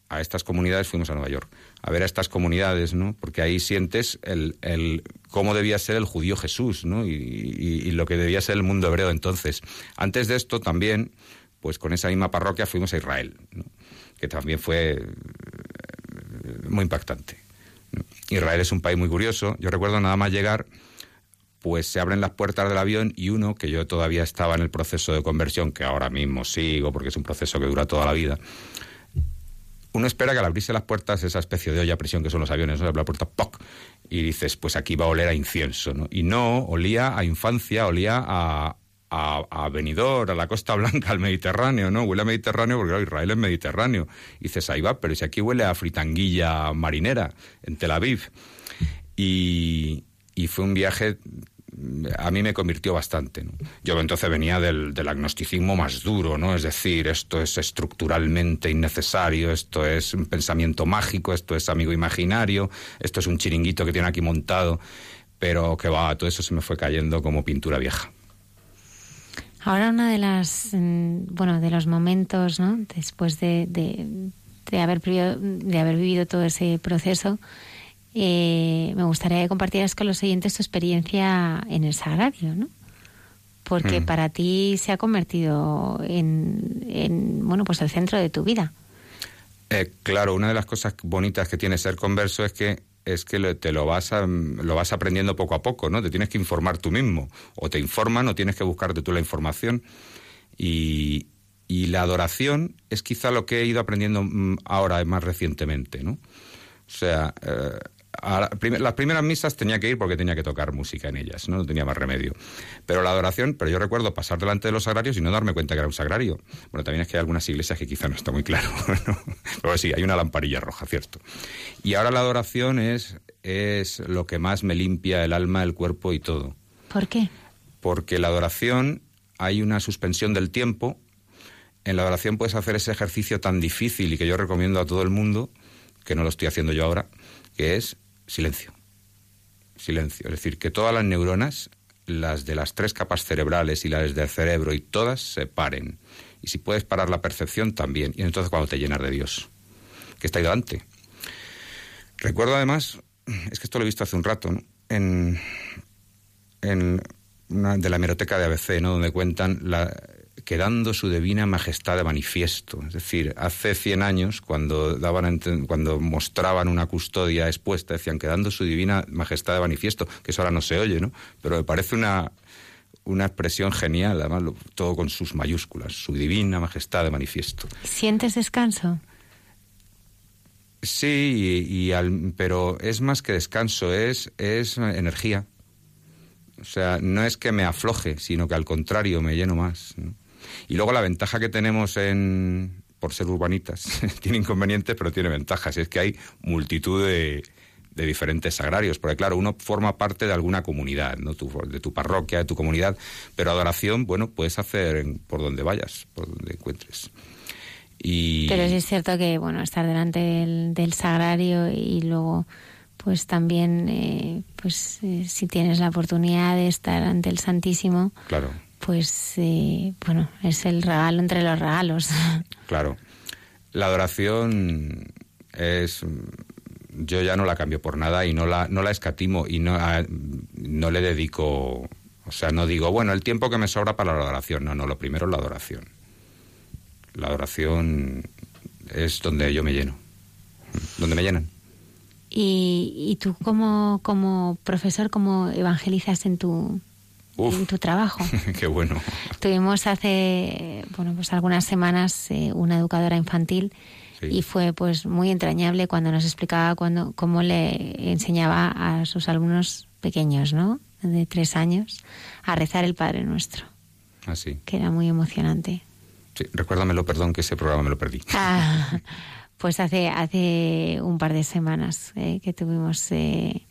a estas comunidades, fuimos a Nueva York, a ver a estas comunidades, ¿no? Porque ahí sientes el, el cómo debía ser el judío Jesús, ¿no? Y, y- y lo que debía ser el mundo hebreo entonces. Antes de esto también, pues con esa misma parroquia fuimos a Israel, ¿no? Que también fue eh, muy impactante. Israel es un país muy curioso. Yo recuerdo nada más llegar, pues se abren las puertas del avión y uno, que yo todavía estaba en el proceso de conversión, que ahora mismo sigo porque es un proceso que dura toda la vida, uno espera que al abrirse las puertas, esa especie de olla a presión que son los aviones, ¿no? la puerta, ¡poc! Y dices, pues aquí va a oler a incienso, ¿no? Y no, olía a infancia, olía a, a, a Benidorm, a la Costa Blanca, al Mediterráneo, ¿no? Huele a Mediterráneo porque Israel es Mediterráneo. Y dices, ahí va, pero si aquí huele a fritanguilla marinera, en Tel Aviv. Y, fue un viaje a mí me convirtió bastante. Yo entonces venía del, del agnosticismo más duro, ¿no? Es decir, esto es estructuralmente innecesario, esto es un pensamiento mágico, esto es amigo imaginario, esto es un chiringuito que tiene aquí montado, pero que va, todo eso se me fue cayendo como pintura vieja. Ahora una de las, mm, bueno, de los momentos, ¿no? Después de, de, de haber, vivido, de haber vivido todo ese proceso, eh, me gustaría que compartieras con los oyentes tu experiencia en el sagrario, ¿no? Porque Mm. para ti se ha convertido en, en, bueno, pues el centro de tu vida. Eh, claro, una de las cosas bonitas que tiene ser converso es que es que te lo vas a- lo vas aprendiendo poco a poco, ¿no? Te tienes que informar tú mismo, o te informan o tienes que buscarte tú la información. Y, y la adoración es quizá lo que he ido aprendiendo mm, ahora más recientemente, ¿no? O sea, eh, a la prim- las primeras misas tenía que ir porque tenía que tocar música en ellas, ¿no? No tenía más remedio. Pero la adoración, pero yo recuerdo pasar delante de los sagrarios y no darme cuenta que era un sagrario. Bueno, también es que hay algunas iglesias que quizá no está muy claro, *laughs* ¿no? Pero sí, hay una lamparilla roja, cierto. Y ahora la adoración es, es lo que más me limpia el alma, el cuerpo y todo. ¿Por qué? Porque la adoración hay una suspensión del tiempo. En la adoración puedes hacer ese ejercicio tan difícil y que yo recomiendo a todo el mundo, que no lo estoy haciendo yo ahora, que es silencio. Silencio. Es decir, que todas las neuronas, las de las tres capas cerebrales y las del cerebro y todas se paren. Y si puedes parar la percepción también. Y entonces cuando te llenas de Dios, que está ahí delante. Recuerdo además, es que esto lo he visto hace un rato, ¿no? en, en una de la hemeroteca de ABC, ¿no? donde cuentan la, quedando su divina majestad de manifiesto. Es decir, hace 100 años, cuando, daban cuando mostraban una custodia expuesta, decían quedando su divina majestad de manifiesto, que eso ahora no se oye, ¿no? Pero me parece una, una expresión genial, además, lo- todo con sus mayúsculas, su divina majestad de manifiesto. ¿Sientes descanso? Sí, y, y al- pero es más que descanso, es, es energía. O sea, no es que me afloje, sino que al contrario, me lleno más. ¿no? Y luego la ventaja que tenemos en, por ser urbanitas, *laughs* tiene inconvenientes, pero tiene ventajas. Y es que hay multitud de, de diferentes sagrarios. Porque claro, uno forma parte de alguna comunidad, ¿no? Tu- de tu parroquia, de tu comunidad. Pero adoración, bueno, puedes hacer en- por donde vayas, por donde encuentres. Y... Pero sí es cierto que, bueno, estar delante del, del sagrario y luego, pues también, eh, pues eh, si tienes la oportunidad de estar ante el Santísimo, Claro. Pues, eh, bueno, es el regalo entre los regalos. *laughs* Claro. La adoración es. Yo ya no la cambio por nada y no la, no la escatimo y no, a- no le dedico. O sea, no digo, bueno, el tiempo que me sobra para la adoración. No, no, lo primero es la adoración. La adoración es donde yo me lleno. Donde me llenan. Y, y tú como, como profesor, ¿cómo evangelizas en tu, Uf. en tu trabajo? *laughs* Qué bueno. Tuvimos hace, bueno, pues algunas semanas eh, una educadora infantil y fue pues muy entrañable cuando nos explicaba cuando, cómo le enseñaba a sus alumnos pequeños, ¿no? De tres años, a rezar el Padre Nuestro, Así. que era muy emocionante. Sí, recuérdamelo, perdón, que ese programa me lo perdí. Ah, *laughs* pues hace, hace un par de semanas eh, que tuvimos eh,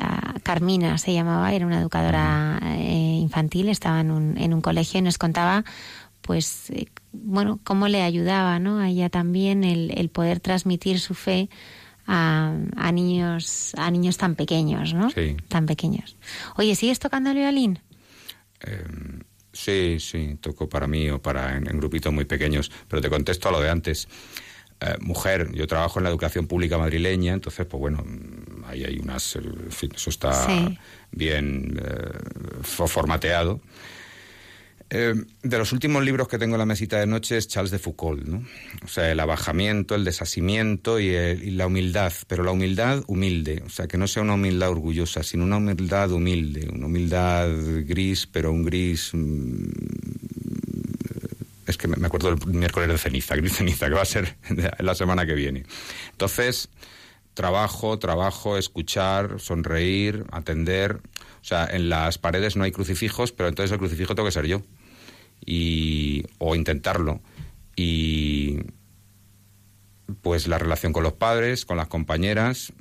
a Carmina, se llamaba, era una educadora eh, infantil, estaba en un, en un colegio y nos contaba, pues, eh, bueno, cómo le ayudaba, ¿no? A ella también el, el poder transmitir su fe a, a niños a niños tan pequeños, ¿no? Sí. Tan pequeños. Oye, ¿sigues tocando el violín? Eh, sí, sí, toco para mí o para en, en grupitos muy pequeños, pero te contesto a lo de antes. Eh, mujer, yo trabajo en la educación pública madrileña, entonces, pues bueno, ahí hay unas, en fin, eso está Sí. bien eh, fo- formateado. Eh, de los últimos libros que tengo en la mesita de noche es Charles de Foucault, ¿no? O sea, el abajamiento, el desasimiento y, el- y la humildad, pero la humildad humilde, o sea, que no sea una humildad orgullosa, sino una humildad humilde, una humildad gris, pero un gris... mm, es que me me acuerdo del miércoles de ceniza, gris ceniza, que va a ser *laughs* la semana que viene. Entonces, trabajo, trabajo, escuchar, sonreír, atender. O sea, en las paredes no hay crucifijos, pero entonces el crucifijo tengo que ser yo. Y, o intentarlo. Y pues la relación con los padres, con las compañeras,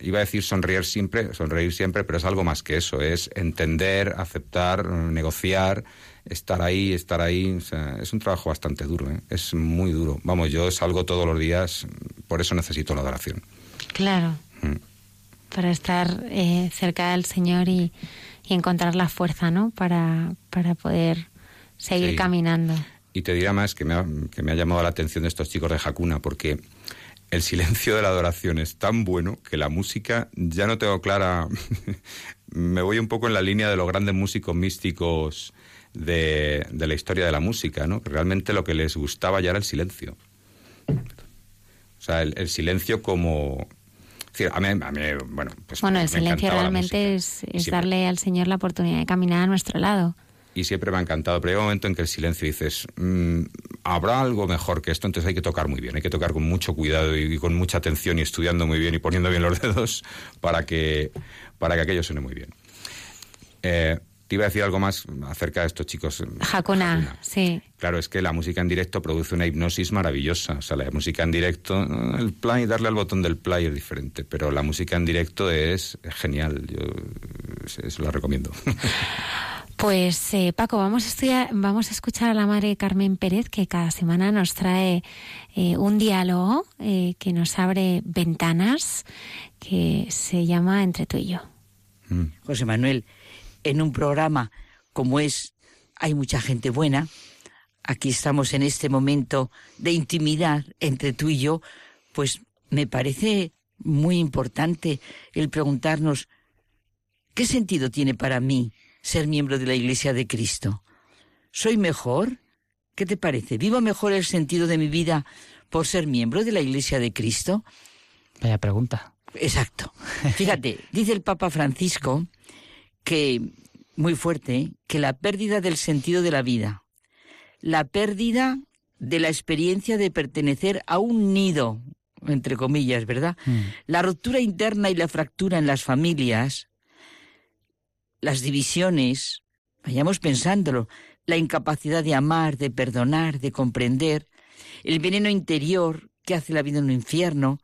iba a decir sonreír siempre, sonreír siempre, pero es algo más que eso, es entender, aceptar, negociar, estar ahí, estar ahí, o sea, es un trabajo bastante duro, ¿eh? es muy duro. Vamos, yo salgo todos los días, por eso necesito la adoración. Claro. Mm. Para estar eh, cerca del Señor y, y encontrar la fuerza, ¿no? Para, para poder seguir Sí. caminando. Y te dirá más que me, ha, que me ha llamado la atención de estos chicos de Hakuna, porque el silencio de la adoración es tan bueno que la música ya no tengo clara. *laughs* me voy un poco en la línea de los grandes músicos místicos de, de la historia de la música, ¿no? Que realmente lo que les gustaba ya era el silencio. O sea, el, el silencio como. Es decir, a mí, a mí, bueno, pues bueno, el silencio realmente es, Y es siempre- darle al Señor la oportunidad de caminar a nuestro lado. y siempre me ha encantado. Pero hay un momento en que el silencio dices, mm, habrá algo mejor que esto, entonces hay que tocar muy bien, hay que tocar con mucho cuidado y, y con mucha atención y estudiando muy bien y poniendo bien los *laughs* dedos para que, para que aquello suene muy bien. Eh, te iba a decir algo más acerca de estos chicos. Hakuna, sí. Claro, es que la música en directo produce una hipnosis maravillosa. O sea, la música en directo, eh, el play, darle al botón del play es diferente, pero la música en directo es, genial. Yo eh, eso la recomiendo. *laughs* Pues eh, Paco, vamos a estudiar, vamos a escuchar a la madre Carmen Pérez que cada semana nos trae eh, un diálogo eh, que nos abre ventanas que se llama Entre tú y yo. José Manuel, en un programa como es Hay mucha gente buena, aquí estamos en este momento de intimidad entre tú y yo, pues me parece muy importante el preguntarnos ¿qué sentido tiene para mí ser miembro de la Iglesia de Cristo? ¿Soy mejor? ¿Qué te parece? ¿Vivo mejor el sentido de mi vida por ser miembro de la Iglesia de Cristo? Vaya pregunta. Exacto. Fíjate, dice el Papa Francisco que, muy fuerte, que la pérdida del sentido de la vida, la pérdida de la experiencia de pertenecer a un nido, entre comillas, ¿verdad? La ruptura interna y la fractura en las familias, las divisiones, vayamos pensándolo, la incapacidad de amar, de perdonar, de comprender, el veneno interior que hace la vida un infierno,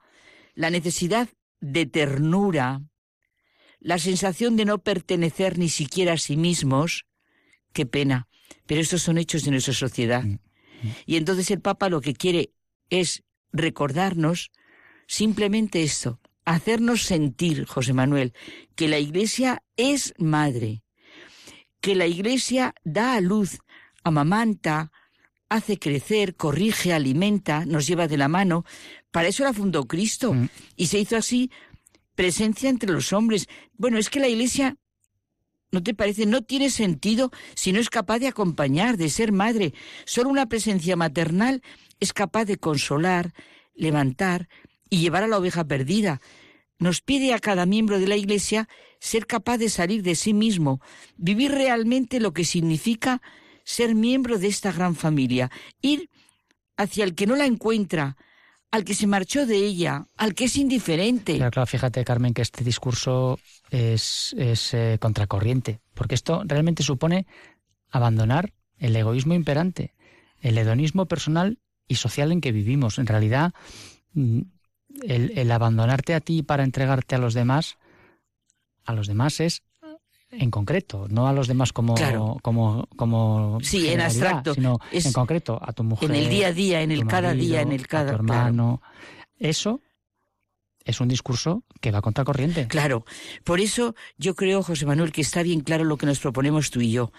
la necesidad de ternura, la sensación de no pertenecer ni siquiera a sí mismos, qué pena, pero estos son hechos de nuestra sociedad. Y entonces el Papa lo que quiere es recordarnos simplemente esto, hacernos sentir, José Manuel, que la Iglesia es madre, que la Iglesia da a luz, amamanta, hace crecer, corrige, alimenta, nos lleva de la mano. Para eso la fundó Cristo y se hizo así presencia entre los hombres. Bueno, es que la Iglesia, ¿no te parece? No tiene sentido si no es capaz de acompañar, de ser madre. Solo una presencia maternal es capaz de consolar, levantar y llevar a la oveja perdida. Nos pide a cada miembro de la Iglesia ser capaz de salir de sí mismo, vivir realmente lo que significa ser miembro de esta gran familia, ir hacia el que no la encuentra, al que se marchó de ella, al que es indiferente. Claro, claro, fíjate, Carmen, que este discurso es, es eh, contracorriente, porque esto realmente supone abandonar el egoísmo imperante, el hedonismo personal y social en que vivimos. En realidad, mm, el, el abandonarte a ti para entregarte a los demás, a los demás es en concreto, no a los demás como Claro. como como Sí, en abstracto. sino Es en concreto a tu mujer, en el día a día, en el cada día, en el cada- a tu hermano. Eso es un discurso que va contra corriente. Claro. Por eso yo creo, José Manuel, que está bien claro lo que nos proponemos tú y yo.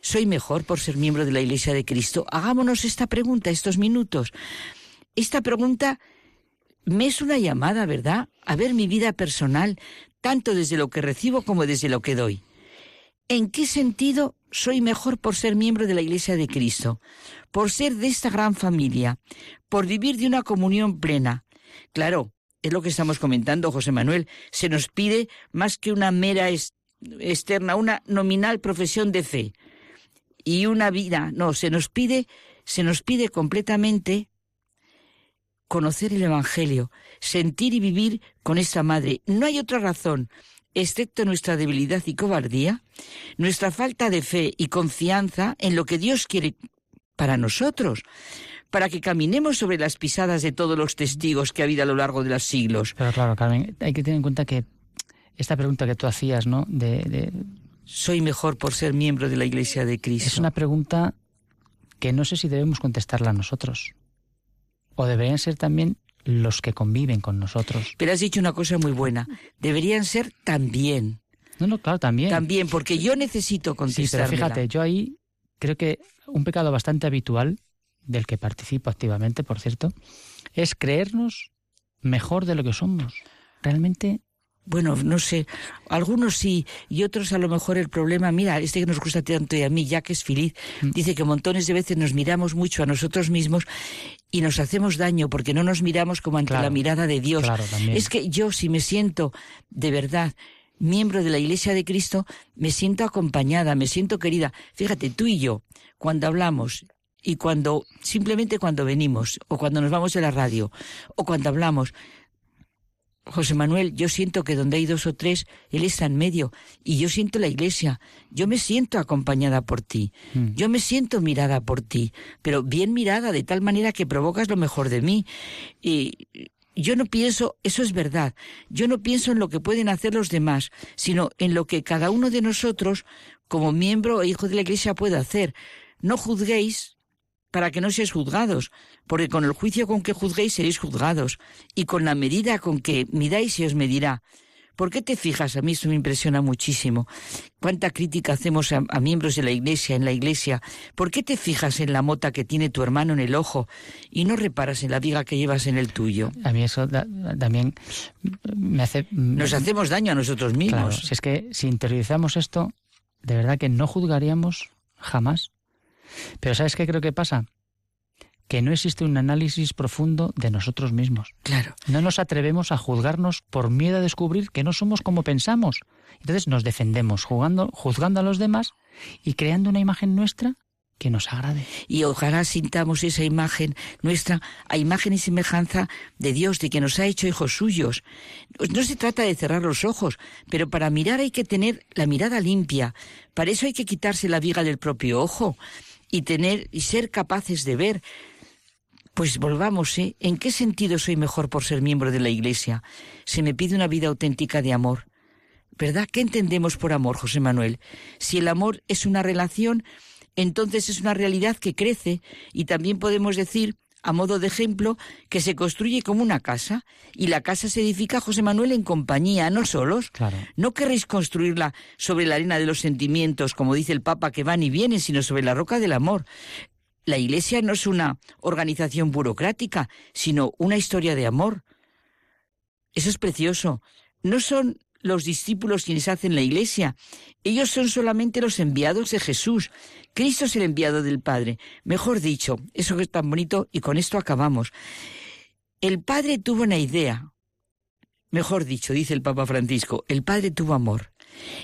¿Soy mejor por ser miembro de la Iglesia de Cristo? Hagámonos esta pregunta, estos minutos. Esta pregunta me es una llamada, ¿verdad? A ver mi vida personal, tanto desde lo que recibo como desde lo que doy. ¿En qué sentido soy mejor por ser miembro de la Iglesia de Cristo? Por ser de esta gran familia, por vivir de una comunión plena. Claro, es lo que estamos comentando, José Manuel. Se nos pide más que una mera externa, una nominal profesión de fe y una vida. No, se nos pide, se nos pide completamente conocer el Evangelio, sentir y vivir con esta madre. No hay otra razón, excepto nuestra debilidad y cobardía, nuestra falta de fe y confianza en lo que Dios quiere para nosotros, para que caminemos sobre las pisadas de todos los testigos que ha habido a lo largo de los siglos. Pero claro, Carmen, hay que tener en cuenta que esta pregunta que tú hacías, ¿no? De, de- Soy mejor por ser miembro de la Iglesia de Cristo. es una pregunta que no sé si debemos contestarla nosotros. O deberían ser también los que conviven con nosotros. Pero has dicho una cosa muy buena. Deberían ser también. No, no, claro, también. También, porque yo necesito Sí, pero contestar. fíjate, yo ahí creo que un pecado bastante habitual, del que participo activamente, por cierto, es creernos mejor de lo que somos. Realmente Bueno, no sé, algunos sí y otros a lo mejor el problema, mira, este que nos gusta tanto y a mí, ya que es feliz, Mm. dice que montones de veces nos miramos mucho a nosotros mismos y nos hacemos daño porque no nos miramos como ante Claro, la mirada de Dios. claro, también. es que yo si me siento de verdad miembro de la Iglesia de Cristo, me siento acompañada, me siento querida. Fíjate, tú y yo, cuando hablamos y cuando simplemente cuando venimos o cuando nos vamos de la radio o cuando hablamos, José Manuel, yo siento que donde hay dos o tres, Él está en medio. Y yo siento la iglesia. Yo me siento acompañada por ti. Yo me siento mirada por ti. Pero bien mirada, de tal manera que provocas lo mejor de mí. Y yo no pienso, eso es verdad, yo no pienso en lo que pueden hacer los demás, sino en lo que cada uno de nosotros, como miembro e hijo de la iglesia, puede hacer. No juzguéis para que no seáis juzgados, porque con el juicio con que juzguéis seréis juzgados, y con la medida con que midáis se os medirá. ¿Por qué te fijas? A mí eso me impresiona muchísimo. ¿Cuánta crítica hacemos a, a miembros de la iglesia, en la iglesia? ¿Por qué te fijas en la mota que tiene tu hermano en el ojo y no reparas en la viga que llevas en el tuyo? a mí eso da- también me hace... Nos hacemos daño a nosotros mismos. Claro, si es que si interiorizamos esto, de verdad que no juzgaríamos jamás. Pero ¿sabes qué creo que pasa? Que no existe un análisis profundo de nosotros mismos. Claro. No nos atrevemos a juzgarnos por miedo a descubrir que no somos como pensamos. Entonces nos defendemos jugando, juzgando a los demás y creando una imagen nuestra que nos agrade. Y ojalá sintamos esa imagen nuestra a imagen y semejanza de Dios, de que nos ha hecho hijos suyos. No se trata de cerrar los ojos, pero para mirar hay que tener la mirada limpia. Para eso hay que quitarse la viga del propio ojo y tener y ser capaces de ver. Pues volvamos, ¿eh? ¿En qué sentido soy mejor por ser miembro de la Iglesia? Se me pide una vida auténtica de amor. ¿Verdad? ¿Qué entendemos por amor, José Manuel? Si el amor es una relación, entonces es una realidad que crece y también podemos decir, a modo de ejemplo, que se construye como una casa y la casa se edifica, José Manuel, en compañía, no solos. Claro. No querréis construirla sobre la arena de los sentimientos, como dice el Papa, que van y vienen, sino sobre la roca del amor. La Iglesia no es una organización burocrática, sino una historia de amor. Eso es precioso. No son los discípulos quienes hacen la Iglesia. Ellos son solamente los enviados de Jesús. Cristo es el enviado del Padre. Mejor dicho, eso que es tan bonito, y con esto acabamos. El Padre tuvo una idea. Mejor dicho, dice el Papa Francisco, el Padre tuvo amor.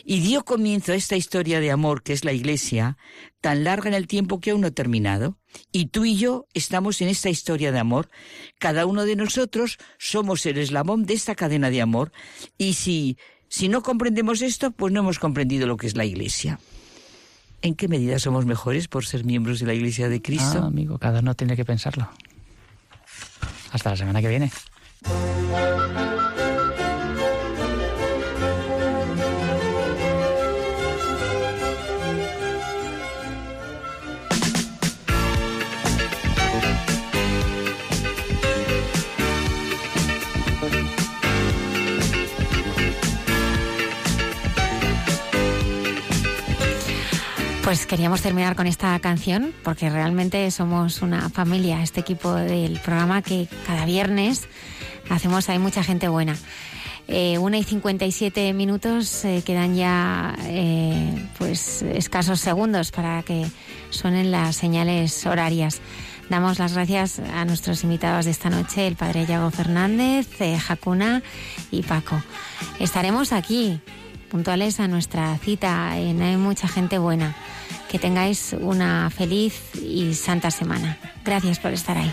Y dio comienzo a esta historia de amor que es la Iglesia, tan larga en el tiempo que aún no ha terminado. Y tú y yo estamos en esta historia de amor. Cada uno de nosotros somos el eslabón de esta cadena de amor. Y si, si no comprendemos esto, pues no hemos comprendido lo que es la Iglesia. ¿En qué medida somos mejores por ser miembros de la Iglesia de Cristo? Ah, amigo, cada uno tiene que pensarlo. Hasta la semana que viene. Pues queríamos terminar con esta canción porque realmente somos una familia, este equipo del programa que cada viernes hacemos, hay mucha gente buena. Eh, una y 57 minutos, eh, quedan ya eh, pues escasos segundos para que suenen las señales horarias. Damos las gracias a nuestros invitados de esta noche, el padre Yago Fernández, eh, Jacuna y Paco. Estaremos aquí, puntuales a nuestra cita en Hay mucha gente buena. Que tengáis una feliz y santa semana. Gracias por estar ahí.